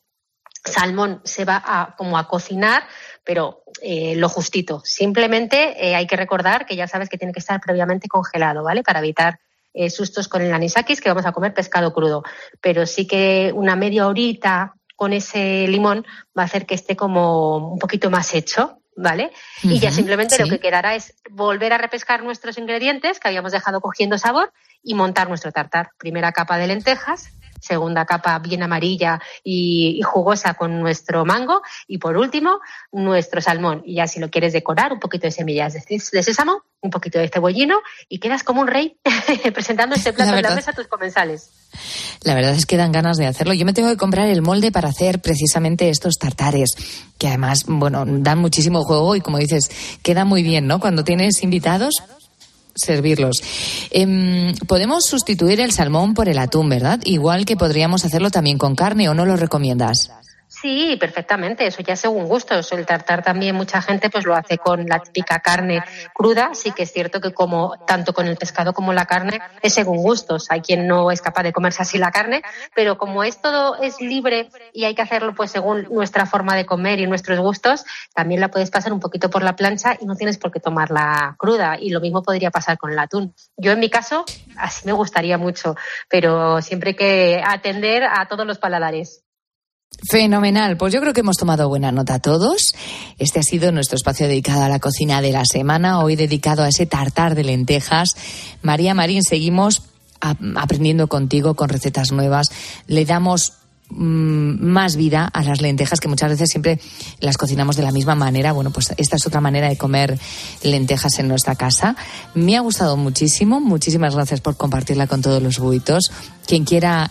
salmón se va a, como a cocinar, pero eh, lo justito. Simplemente hay que recordar que ya sabes que tiene que estar previamente congelado, ¿vale? Para evitar sustos con el anisakis, que vamos a comer pescado crudo. Pero sí que una media horita con ese limón va a hacer que esté como un poquito más hecho, ¿vale? y ya simplemente lo que quedará es volver a repescar nuestros ingredientes que habíamos dejado cogiendo sabor y montar nuestro tartar. Primera capa de lentejas, segunda capa bien amarilla y, y jugosa con nuestro mango y por último nuestro salmón. Y ya si lo quieres decorar, un poquito de semillas de, sésamo, un poquito de cebollino y quedas como un rey presentando este plato La en la mesa a tus comensales. La verdad es que dan ganas de hacerlo. Yo me tengo que comprar el molde para hacer precisamente estos tartares, que además, bueno, dan muchísimo juego y como dices, queda muy bien, ¿no? Cuando tienes invitados, servirlos. Em, podemos sustituir el salmón por el atún, ¿verdad? Igual que podríamos hacerlo también con carne, ¿o no lo recomiendas? Sí, perfectamente. Eso ya según gustos. El tartar también mucha gente pues lo hace con la típica carne cruda. Sí que es cierto que como tanto con el pescado como la carne es según gustos. Hay quien no es capaz de comerse así la carne, pero como es todo es libre y hay que hacerlo pues según nuestra forma de comer y nuestros gustos, también la puedes pasar un poquito por la plancha y no tienes por qué tomarla cruda. Y lo mismo podría pasar con el atún. Yo en mi caso así me gustaría mucho, pero siempre hay que atender a todos los paladares. Fenomenal, pues yo creo que hemos tomado buena nota todos. Este ha sido nuestro espacio dedicado a la cocina de la semana, hoy dedicado a ese tartar de lentejas. María Marín, seguimos aprendiendo contigo con recetas nuevas. Le damos mm, más vida a las lentejas que muchas veces siempre las cocinamos de la misma manera. Bueno, pues esta es otra manera de comer lentejas en nuestra casa. Me ha gustado muchísimo. Muchísimas gracias por compartirla con todos los buitos. Quien quiera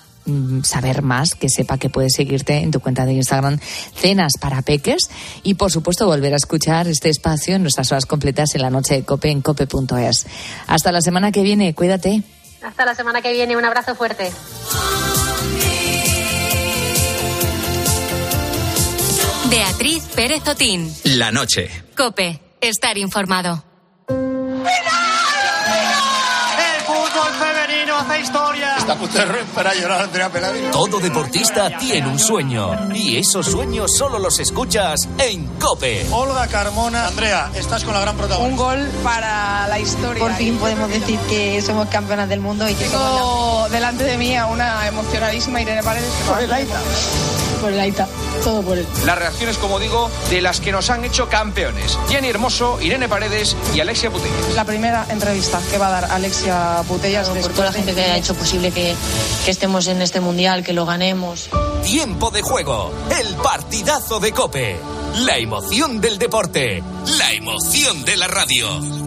saber más, que sepa que puedes seguirte en tu cuenta de Instagram Cenas para Peques y por supuesto volver a escuchar este espacio en nuestras horas completas en la noche de Cope en cope.es. Hasta la semana que viene, cuídate. Hasta la semana que viene. Un abrazo fuerte. Beatriz Pérez Otín. La noche. Cope. Estar informado. El fútbol femenino hace historia. Está a punto de romper a llorar Andrea. Todo deportista tiene un sueño y esos sueños solo los escuchas en Cope. Olga Carmona. Andrea, estás con la gran protagonista. Un gol para la historia. Por fin podemos decir que somos campeonas del mundo y que Tengo delante de mí a una emocionadísima Irene Paredes. Por el Aita. Por el Aita. Todo por él. Las reacciones, como digo, de las que nos han hecho campeones. Jenny Hermoso, Irene Paredes y Alexia Putellas. La primera entrevista que va a dar Alexia Putellas por toda la gente que ha hecho posible que, estemos en este mundial, que lo ganemos. Tiempo de juego, el partidazo de Cope. La emoción del deporte, la emoción de la radio.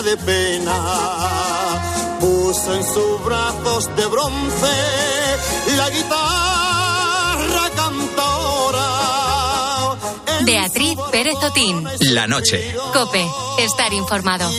Llena de pena. Puso en sus brazos de bronce la guitarra cantora. Beatriz Pérez Otín. La noche. Cope. Estar informado.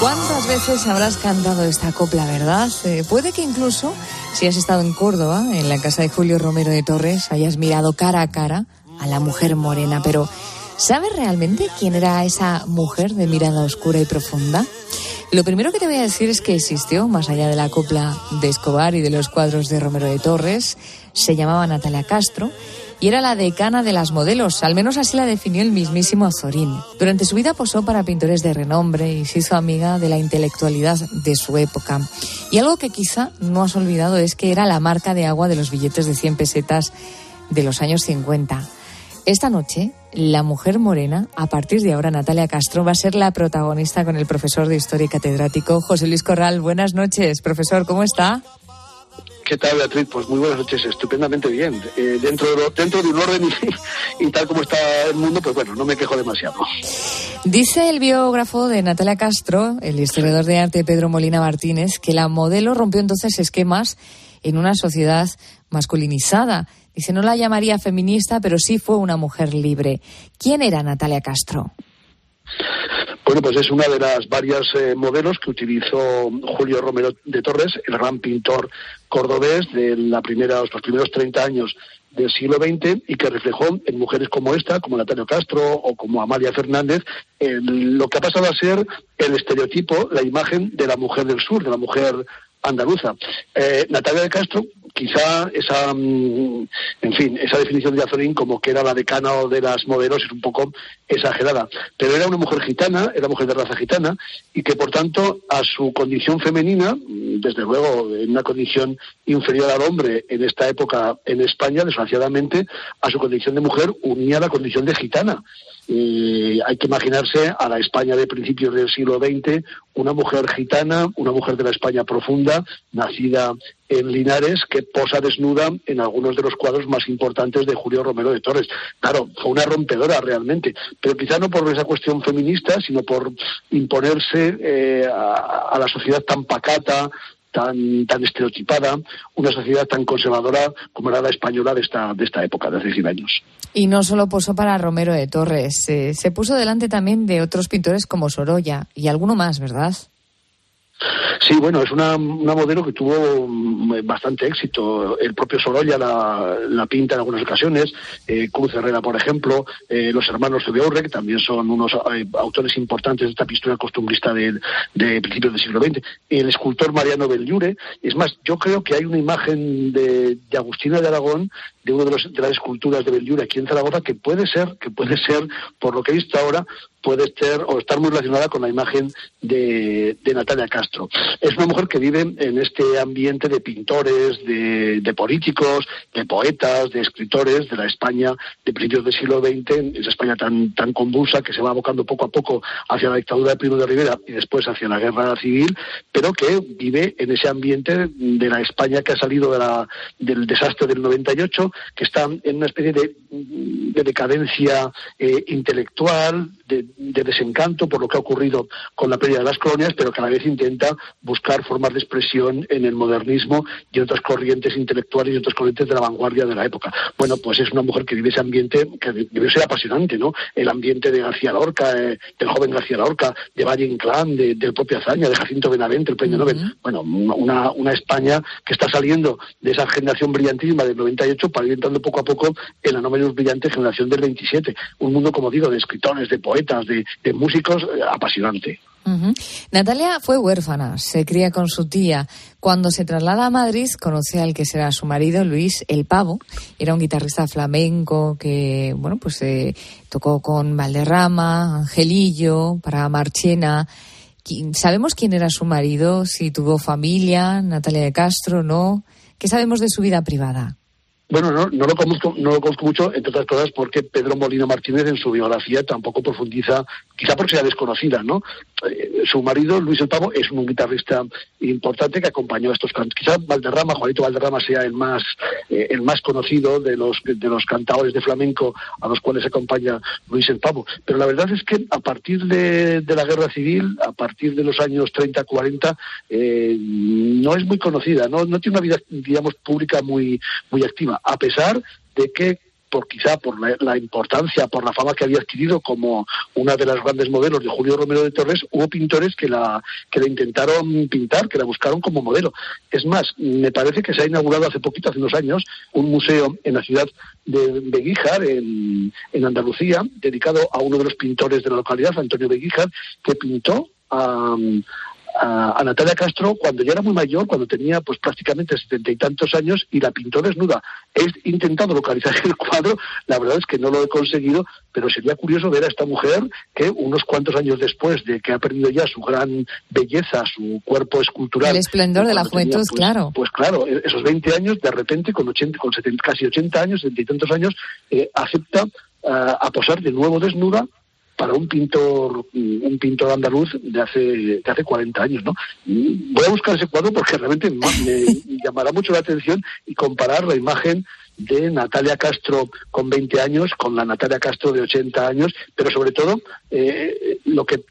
¿Cuántas veces habrás cantado esta copla, verdad? Eh, puede que incluso, si has estado en Córdoba, en la casa de Julio Romero de Torres, hayas mirado cara a cara a la mujer morena, pero ¿sabes realmente quién era esa mujer de mirada oscura y profunda? Lo primero que te voy a decir es que existió, más allá de la copla de Escobar y de los cuadros de Romero de Torres, se llamaba Natalia Castro y era la decana de las modelos, al menos así la definió el mismísimo Azorín. Durante su vida posó para pintores de renombre y se hizo amiga de la intelectualidad de su época. Y algo que quizá no has olvidado es que era la marca de agua de los billetes de 100 pesetas de los años 50. Esta noche, la mujer morena, a partir de ahora Natalia Castro, va a ser la protagonista con el profesor de historia y catedrático José Luis Corral. Buenas noches, profesor, ¿cómo está? ¿Qué tal, Beatriz? Pues muy buenas noches, estupendamente bien. Eh, dentro, de lo- dentro de un orden y, y tal como está el mundo, pues bueno, no me quejo demasiado. Dice el biógrafo de Natalia Castro, el historiador de arte Pedro Molina Martínez, que la modelo rompió entonces esquemas en una sociedad masculinizada. Dice, no la llamaría feminista, pero sí fue una mujer libre. ¿Quién era Natalia Castro? Bueno, pues es una de las varias eh, modelos que utilizó Julio Romero de Torres, el gran pintor cordobés de la primera, los primeros 30 años del siglo XX y que reflejó en mujeres como esta, como Natalia Castro o como Amalia Fernández, el- lo que ha pasado a ser el estereotipo, la imagen de la mujer del sur, de la mujer andaluza. Eh, Natalia de Castro, quizá esa, mm, en fin, esa definición de Azorín como que era la decana o de las modelos es un poco exagerada, pero era una mujer gitana, era mujer de raza gitana y que por tanto a su condición femenina, mm, desde luego en una condición inferior al hombre en esta época en España, desgraciadamente, a su condición de mujer unía la condición de gitana. Eh, hay que imaginarse a la España de principios del siglo XX, una mujer gitana, una mujer de la España profunda, nacida en Linares, que posa desnuda en algunos de los cuadros más importantes de Julio Romero de Torres. Claro, fue una rompedora realmente, pero quizá no por esa cuestión feminista, sino por imponerse eh, a, a la sociedad tan pacata, tan, tan estereotipada, una sociedad tan conservadora como era la española de esta, de esta época, de hace 100 años. Y no solo posó para Romero de Torres, eh, se puso delante también de otros pintores como Sorolla y alguno más, ¿verdad? Sí, bueno, es una, una modelo que tuvo mm, bastante éxito. El propio Sorolla la, pinta en algunas ocasiones, eh, Cruz Herrera, por ejemplo, eh, los hermanos Zubeurre, que también son unos eh, autores importantes de esta pintura costumbrista del- de, principios del siglo XX, el escultor Mariano Belliure. Es más, yo creo que hay una imagen de, de Agustina de Aragón, de una de, de las esculturas de Belliure aquí en Zaragoza, que puede ser, que puede ser, por lo que he visto ahora, puede ser o estar muy relacionada con la imagen de, de Natalia Castro. Es una mujer que vive en este ambiente de pintores, de, de políticos, de poetas, de escritores de la España de principios del siglo XX, esa España tan, tan convulsa que se va abocando poco a poco hacia la dictadura de Primo de Rivera y después hacia la guerra civil, pero que vive en ese ambiente de la España que ha salido de la- del desastre del 98, que está en una especie de, de decadencia eh, intelectual, de, de desencanto por lo que ha ocurrido con la pérdida de las colonias, pero que a la vez intenta buscar formas de expresión en el modernismo y en otras corrientes intelectuales y otras corrientes de la vanguardia de la época. Bueno, pues es una mujer que vive ese ambiente que debe ser apasionante, ¿no? El ambiente de García Lorca, eh, del joven García Lorca, de Valle Inclán, de, del propio Azaña, de Jacinto Benavente, el premio Nobel. Bueno, una, una España que está saliendo de esa generación brillantísima del 98 para ir entrando poco a poco en la no menos brillante generación del 27. Un mundo, como digo, de escritores, de poetas, de, músicos, eh, apasionante. Natalia fue huérfana, se cría con su tía. Cuando se traslada a Madrid, conoce al que será su marido, Luis El Pavo. Era un guitarrista flamenco que, bueno, pues eh, tocó con Valderrama, Angelillo, para Marchena. ¿Sabemos quién era su marido? Si tuvo familia, Natalia de Castro, no. ¿Qué sabemos de su vida privada? Bueno, no, no, lo conozco, no lo conozco mucho, entre otras cosas, porque Pedro Molino Martínez en su biografía tampoco profundiza, quizá porque sea desconocida, ¿no? Eh, su marido, Luis El Pavo, es un guitarrista importante que acompañó a estos cantos. Quizá Valderrama, Juanito Valderrama, sea el más, eh, el más conocido de los, de los cantadores de flamenco a los cuales acompaña Luis El Pavo. Pero la verdad es que a partir de, de la guerra civil, a partir de los años 30-40, eh, no es muy conocida, ¿no? no tiene una vida, digamos, pública muy, muy activa, a pesar de que por quizá por la, importancia, por la fama que había adquirido como una de las grandes modelos de Julio Romero de Torres, hubo pintores que la, que la intentaron pintar, que la buscaron como modelo. Es más, me parece que se ha inaugurado hace poquito, hace unos años, un museo en la ciudad de Beguíjar, en, en Andalucía, dedicado a uno de los pintores de la localidad, Antonio Beguíjar, que pintó a, a, a Natalia Castro cuando ya era muy mayor, cuando tenía pues prácticamente setenta y tantos años y la pintó desnuda. He intentado localizar el cuadro, la verdad es que no lo he conseguido, pero sería curioso ver a esta mujer que unos cuantos años después de que ha perdido ya su gran belleza, su cuerpo escultural. El esplendor de la juventud, pues, claro. Pues claro, e- esos 20 años, de repente, con, 80, con 70, casi 80 años, 70 y tantos años, eh, acepta ah, a posar de nuevo desnuda para un pintor un pintor andaluz de hace de hace 40 años, ¿no? Voy a buscar ese cuadro porque realmente me llamará mucho la atención y comparar la imagen de Natalia Castro con 20 años con la Natalia Castro de 80 años, pero sobre todo eh, lo que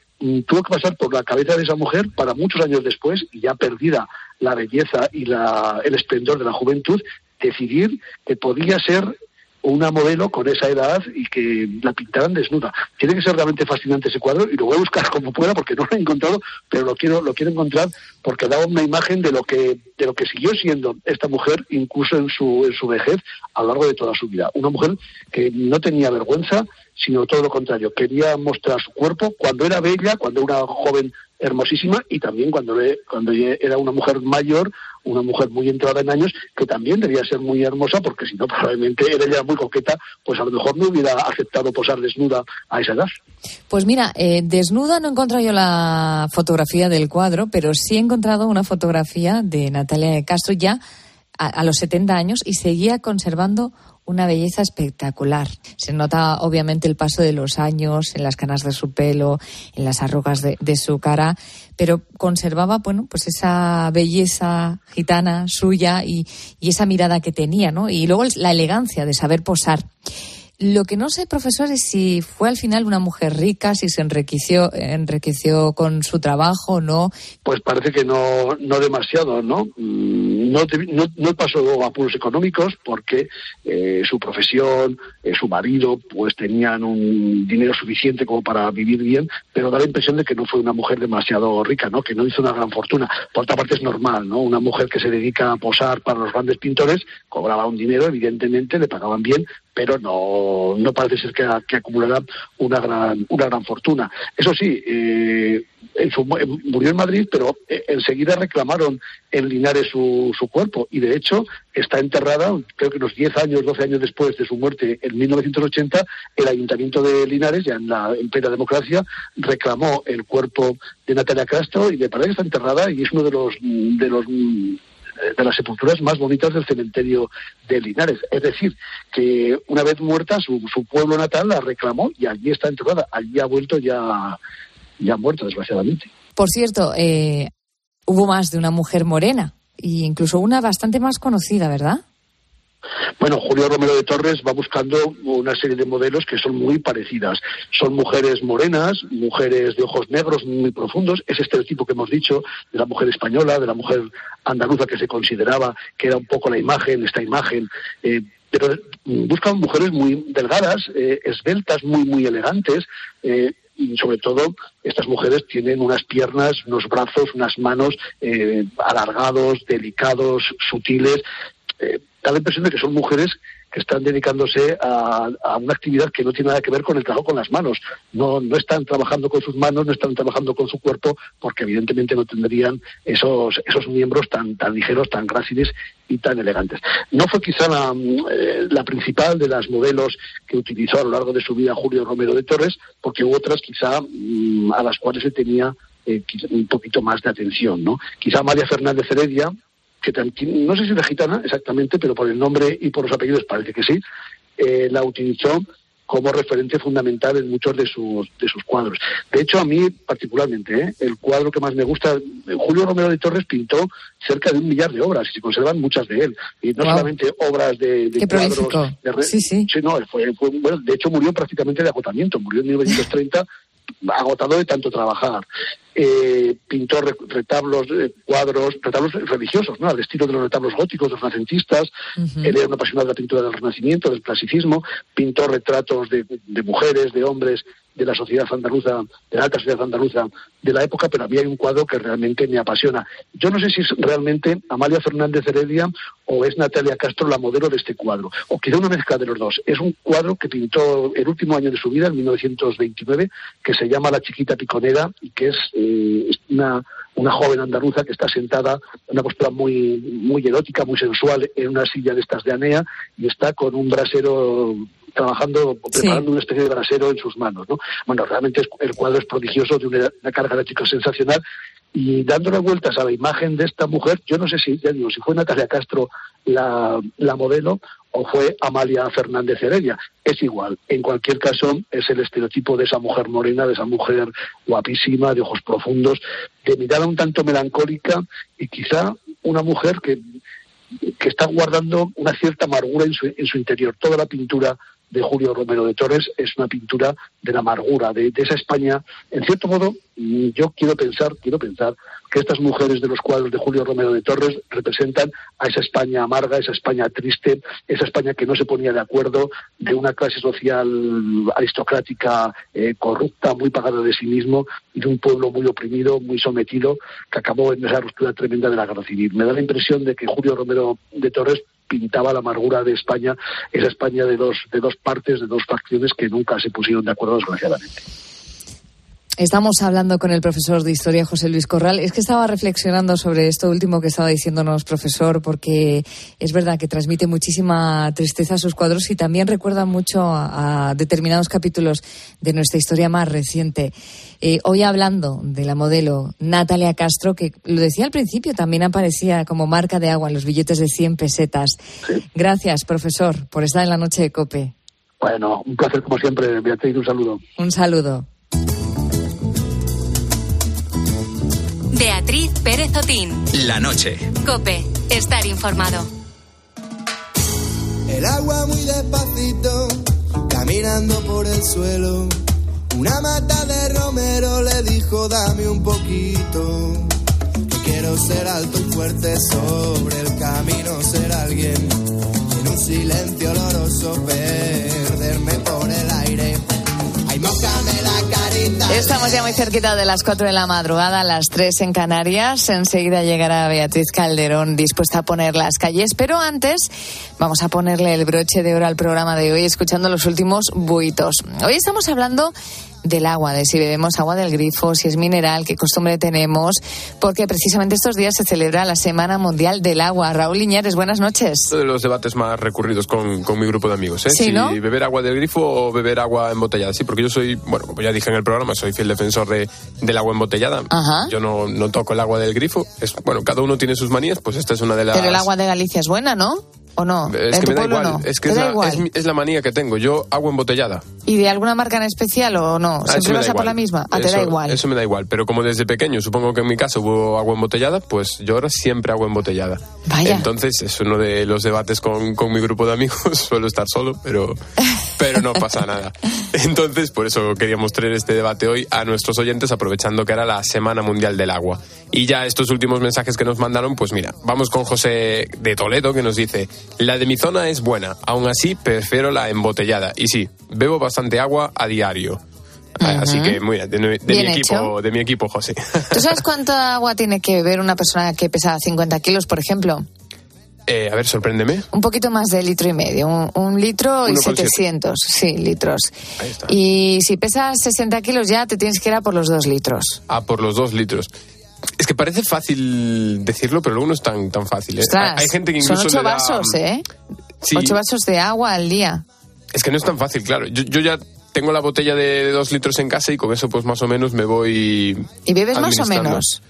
tuvo que pasar por la cabeza de esa mujer para muchos años después, y ya perdida la belleza y la, el esplendor de la juventud, decidir que podía ser una modelo con esa edad y que la pintaran desnuda. Tiene que ser realmente fascinante ese cuadro y lo voy a buscar como pueda porque no lo he encontrado, pero lo quiero lo quiero encontrar porque daba una imagen de lo que de lo que siguió siendo esta mujer incluso en su en su vejez a lo largo de toda su vida. Una mujer que no tenía vergüenza, sino todo lo contrario, quería mostrar su cuerpo cuando era bella, cuando era joven hermosísima y también cuando, cuando era una mujer mayor, una mujer muy entrada en años, que también debía ser muy hermosa porque si no probablemente era ya muy coqueta, pues a lo mejor no hubiera aceptado posar desnuda a esa edad. Pues mira, eh, desnuda no he encontrado yo la fotografía del cuadro, pero sí he encontrado una fotografía de Natalia de Castro ya a, a los 70 años y seguía conservando una belleza espectacular. Se nota obviamente el paso de los años en las canas de su pelo, en las arrugas de, de su cara, pero conservaba, bueno, pues esa belleza gitana suya y, y esa mirada que tenía, ¿no? Y luego la elegancia de saber posar. Lo que no sé, profesor, es si fue al final una mujer rica, si se enriqueció, enriqueció con su trabajo o no. Pues parece que no, no demasiado, ¿no? Mm, No, te- no, no pasó apuros económicos porque eh, su profesión, eh, su marido, pues tenían un dinero suficiente como para vivir bien, pero da la impresión de que no fue una mujer demasiado rica, ¿no? Que no hizo una gran fortuna. Por otra parte es normal, ¿no? Una mujer que se dedica a posar para los grandes pintores cobraba un dinero, evidentemente, le pagaban bien, pero no, no parece ser que, que acumulará una gran, una gran fortuna. Eso sí, eh, en su- murió en Madrid, pero eh, enseguida reclamaron en Linares su, su cuerpo y de hecho está enterrada, creo que unos 10 años, 12 años después de su muerte, en 1980, el Ayuntamiento de Linares, ya en, la, en plena democracia, reclamó el cuerpo de Natalia Castro y me parece que está enterrada y es uno de los, de los de las sepulturas más bonitas del cementerio de Linares. Es decir, que una vez muerta, su, pueblo natal la reclamó y allí está enterrada. Allí ha vuelto ya, ya muerta, desgraciadamente. Por cierto, eh, hubo más de una mujer morena, e incluso una bastante más conocida, ¿verdad? Bueno, Julio Romero de Torres va buscando una serie de modelos que son muy parecidas. Son mujeres morenas, mujeres de ojos negros muy profundos, ese estereotipo que hemos dicho de la mujer española, de la mujer andaluza que se consideraba que era un poco la imagen, esta imagen. eh, pero mm, buscan mujeres muy delgadas, eh, esbeltas, muy, muy elegantes. eh, y sobre todo, estas mujeres tienen unas piernas, unos brazos, unas manos alargados, delicados, sutiles. Eh, da la impresión de que son mujeres que están dedicándose a, una actividad que no tiene nada que ver con el trabajo con las manos. No, no están trabajando con sus manos, no están trabajando con su cuerpo, porque evidentemente no tendrían esos, esos miembros tan, tan ligeros, tan gráciles y tan elegantes. No fue quizá la, mm, eh, principal de las modelos que utilizó a lo largo de su vida Julio Romero de Torres, porque hubo otras quizá mm, a las cuales se tenía eh, un poquito más de atención. ¿no? Quizá María Fernández Heredia, que no sé si era gitana exactamente, pero por el nombre y por los apellidos parece que sí, eh, la utilizó como referente fundamental en muchos de sus, de sus cuadros. De hecho, a mí particularmente, ¿eh? el cuadro que más me gusta, Julio Romero de Torres pintó cerca de un millar de obras y se conservan muchas de él. Y no Wow. solamente obras de, de Qué cuadros... prolífico. de re- Sí, sí. no, fue, fue- bueno, de hecho murió prácticamente de agotamiento, murió en 1930 agotado de tanto trabajar. Eh, pintó re- retablos, eh, cuadros, retablos religiosos, ¿no? Al estilo de los retablos góticos, de los renacentistas. Él era un apasionado de la pintura del Renacimiento, del clasicismo. Pintó retratos de, de mujeres, de hombres de la sociedad andaluza, de la alta sociedad andaluza de la época, pero a mí hay un cuadro que realmente me apasiona. Yo no sé si es realmente Amalia Fernández Heredia o es Natalia Castro la modelo de este cuadro, o quizá una mezcla de los dos. Es un cuadro que pintó el último año de su vida, en 1929, que se llama La chiquita piconera y que es, eh, una, una joven andaluza que está sentada en una postura muy, muy erótica, muy sensual, en una silla de estas de Anea y está con un brasero trabajando, preparando una especie de brasero en sus manos, ¿no? Bueno, realmente es- el cuadro es prodigioso, de una, una carga erótica sensacional, y dándole vueltas a la imagen de esta mujer, yo no sé si, ya digo, si fue Natalia Castro la, la modelo o fue Amalia Fernández Heredia. Es igual, en cualquier caso, es el estereotipo de esa mujer morena, de esa mujer guapísima, de ojos profundos, de mirada un tanto melancólica y quizá una mujer que que está guardando una cierta amargura en su, en su interior. Toda la pintura de Julio Romero de Torres es una pintura de la amargura, de, esa España. En cierto modo, mm, yo quiero pensar, quiero pensar que estas mujeres de los cuadros de Julio Romero de Torres representan a esa España amarga, esa España triste, esa España que no se ponía de acuerdo, de una clase social aristocrática eh, corrupta, muy pagada de sí mismo, y de un pueblo muy oprimido, muy sometido, que acabó en esa ruptura tremenda de la guerra civil. Me da la impresión de que Julio Romero de Torres pintaba la amargura de España, esa España de dos, de dos partes, de dos facciones que nunca se pusieron de acuerdo, desgraciadamente. Estamos hablando con el profesor de historia José Luis Corral. Es que estaba reflexionando sobre esto último que estaba diciéndonos, profesor, porque es verdad que transmite muchísima tristeza a sus cuadros y también recuerda mucho a, a determinados capítulos de nuestra historia más reciente. Eh, hoy hablando de la modelo Natalia Castro, que lo decía al principio, también aparecía como marca de agua en los billetes de 100 pesetas. Gracias, profesor, por estar en la noche de COPE. Bueno, un placer como siempre, Beatriz, un saludo. Un saludo. Beatriz Pérez Otín. La noche. Cope. Estar informado. El agua muy despacito, caminando por el suelo. Una mata de romero le dijo, dame un poquito. Que quiero ser alto y fuerte sobre el camino, ser alguien. En un silencio oloroso, perderme por el aire. Ay, mójame la carita. Estamos ya muy cerquita de las 4 de la madrugada, a las 3 en Canarias. Enseguida llegará Beatriz Calderón dispuesta a poner las calles. Pero antes vamos a ponerle el broche de oro al programa de hoy escuchando los últimos buitos. Hoy estamos hablando del agua, de si bebemos agua del grifo, si es mineral, qué costumbre tenemos, porque precisamente estos días se celebra la Semana Mundial del Agua. Raúl Iñares, buenas noches. Uno de los debates más recurridos con, con mi grupo de amigos, ¿eh? Sí, si ¿no? beber agua del grifo o beber agua embotellada. Sí, porque yo soy, bueno, como ya dije en el programa, soy fiel defensor de, del agua embotellada. Ajá. Yo no, no toco el agua del grifo. Es, bueno, cada uno tiene sus manías, pues esta es una de las... Pero el agua de Galicia es buena, ¿no? ¿O no? Es ¿En que me da igual, no? es que ¿Te es da la, igual? es mi- es la manía que tengo. Yo agua embotellada. ¿Y de alguna marca en especial o no? Ah, ¿Siempre vas a por la misma? Ah, te eso, da igual. Eso me da igual, pero como desde pequeño, supongo que en mi casa hubo agua embotellada, pues yo ahora siempre agua embotellada. Vaya. Entonces es uno de los debates con, con mi grupo de amigos, suelo estar solo, pero, pero no pasa nada. Entonces, por eso queríamos traer este debate hoy a nuestros oyentes, aprovechando que era la Semana Mundial del Agua. Y ya estos últimos mensajes que nos mandaron, pues mira, vamos con José de Toledo, que nos dice, la de mi zona es buena, aún así prefiero la embotellada. Y sí, bebo bastante agua a diario. Así que, mira, de, de Bien mi equipo, hecho. de mi equipo, José. ¿Tú sabes cuánta agua tiene que beber una persona que pesa 50 kilos, por ejemplo? Eh, a ver, sorpréndeme. Un poquito más de litro y medio, un, un litro y 1,7. 700, sí, litros. Ahí está. Y si pesas 60 kilos ya te tienes que ir a por los dos litros. Ah, por los dos litros. Es que parece fácil decirlo, pero luego no es tan, tan fácil. ¿eh? Ostras, hay, gente que son incluso ocho le da- vasos, ¿eh? Sí. Ocho vasos de agua al día. Es que no es tan fácil, claro. Yo, yo ya tengo la botella de, dos litros en casa y con eso pues más o menos me voy... ¿Y bebes más o menos?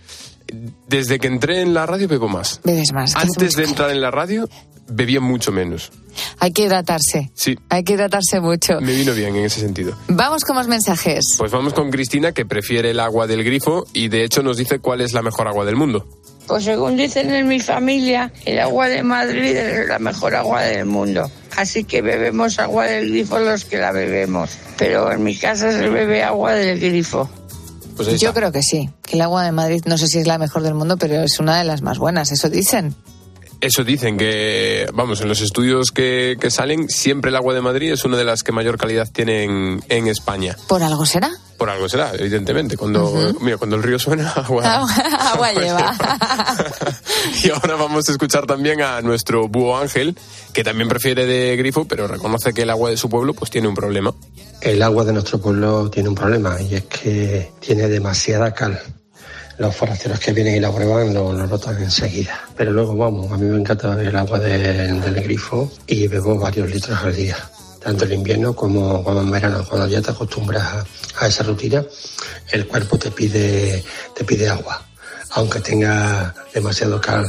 Desde que entré en la radio bebo más. Bebes más. Antes de entrar en la radio bebía mucho menos. Hay que hidratarse. Sí, Hay que hidratarse mucho. me vino bien en ese sentido. Vamos con más mensajes. Pues vamos con Cristina que prefiere el agua del grifo y de hecho nos dice cuál es la mejor agua del mundo. Pues según dicen en mi familia, el agua de Madrid es la mejor agua del mundo. Así que bebemos agua del grifo los que la bebemos. Pero en mi casa se bebe agua del grifo. Pues Yo creo que sí. Que el agua de Madrid no sé si es la mejor del mundo, pero es una de las más buenas. Eso dicen. Eso dicen que, vamos, en los estudios que, que salen, siempre el agua de Madrid es una de las que mayor calidad tiene en, en España. ¿Por algo será? Por algo será, evidentemente. Cuando, mira, cuando el río suena, agua. agua lleva. Y ahora vamos a escuchar también a nuestro búho Ángel, que también prefiere de grifo, pero reconoce que el agua de su pueblo pues tiene un problema. El agua de nuestro pueblo tiene un problema y es que tiene demasiada cal. Los forasteros que vienen y la prueban lo, lo notan enseguida. Pero luego, vamos, a mí me encanta beber el agua de- del grifo y bebo varios litros al día. Tanto en invierno como, como en verano. Cuando ya te acostumbras a, a esa rutina, el cuerpo te pide, te pide agua, aunque tenga demasiado cal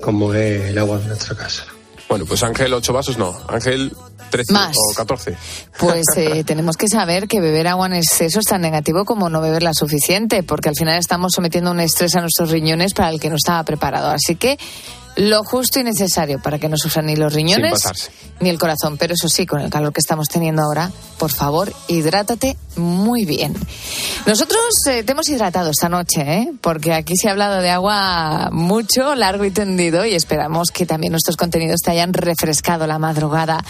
como es el agua de nuestra casa. Bueno, pues Ángel, ocho vasos no. Ángel, 13 Más. o 14. Pues eh, tenemos que saber que beber agua en exceso es tan negativo como no beberla suficiente, porque al final estamos sometiendo un estrés a nuestros riñones para el que no estaba preparado. Así que lo justo y necesario para que no sufran ni los riñones ni el corazón. Pero eso sí, con el calor que estamos teniendo ahora, por favor, hidrátate muy bien. Nosotros eh, te hemos hidratado esta noche, ¿eh? porque aquí se ha hablado de agua mucho, largo y tendido, y esperamos que también nuestros contenidos te hayan refrescado la madrugada.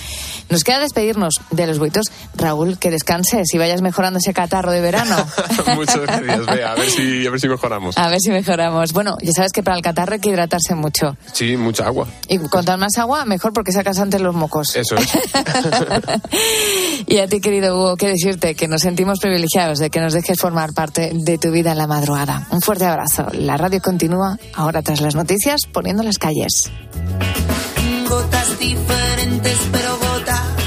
Nos queda despedirnos de los buitos. Raúl, que descanses y vayas mejorando ese catarro de verano. Muchas gracias, Bea. A ver si, a ver si mejoramos. A ver si mejoramos. Bueno, ya sabes que para el catarro hay que hidratarse mucho. Sí, mucha agua. Y cuanto más agua, mejor porque sacas antes los mocos. Eso es. Y a ti, querido Hugo, qué decirte que nos sentimos privilegiados de que nos dejes formar parte de tu vida en la madrugada. Un fuerte abrazo. La radio continúa ahora tras las noticias poniendo las calles. Gotas diferentes pero gotas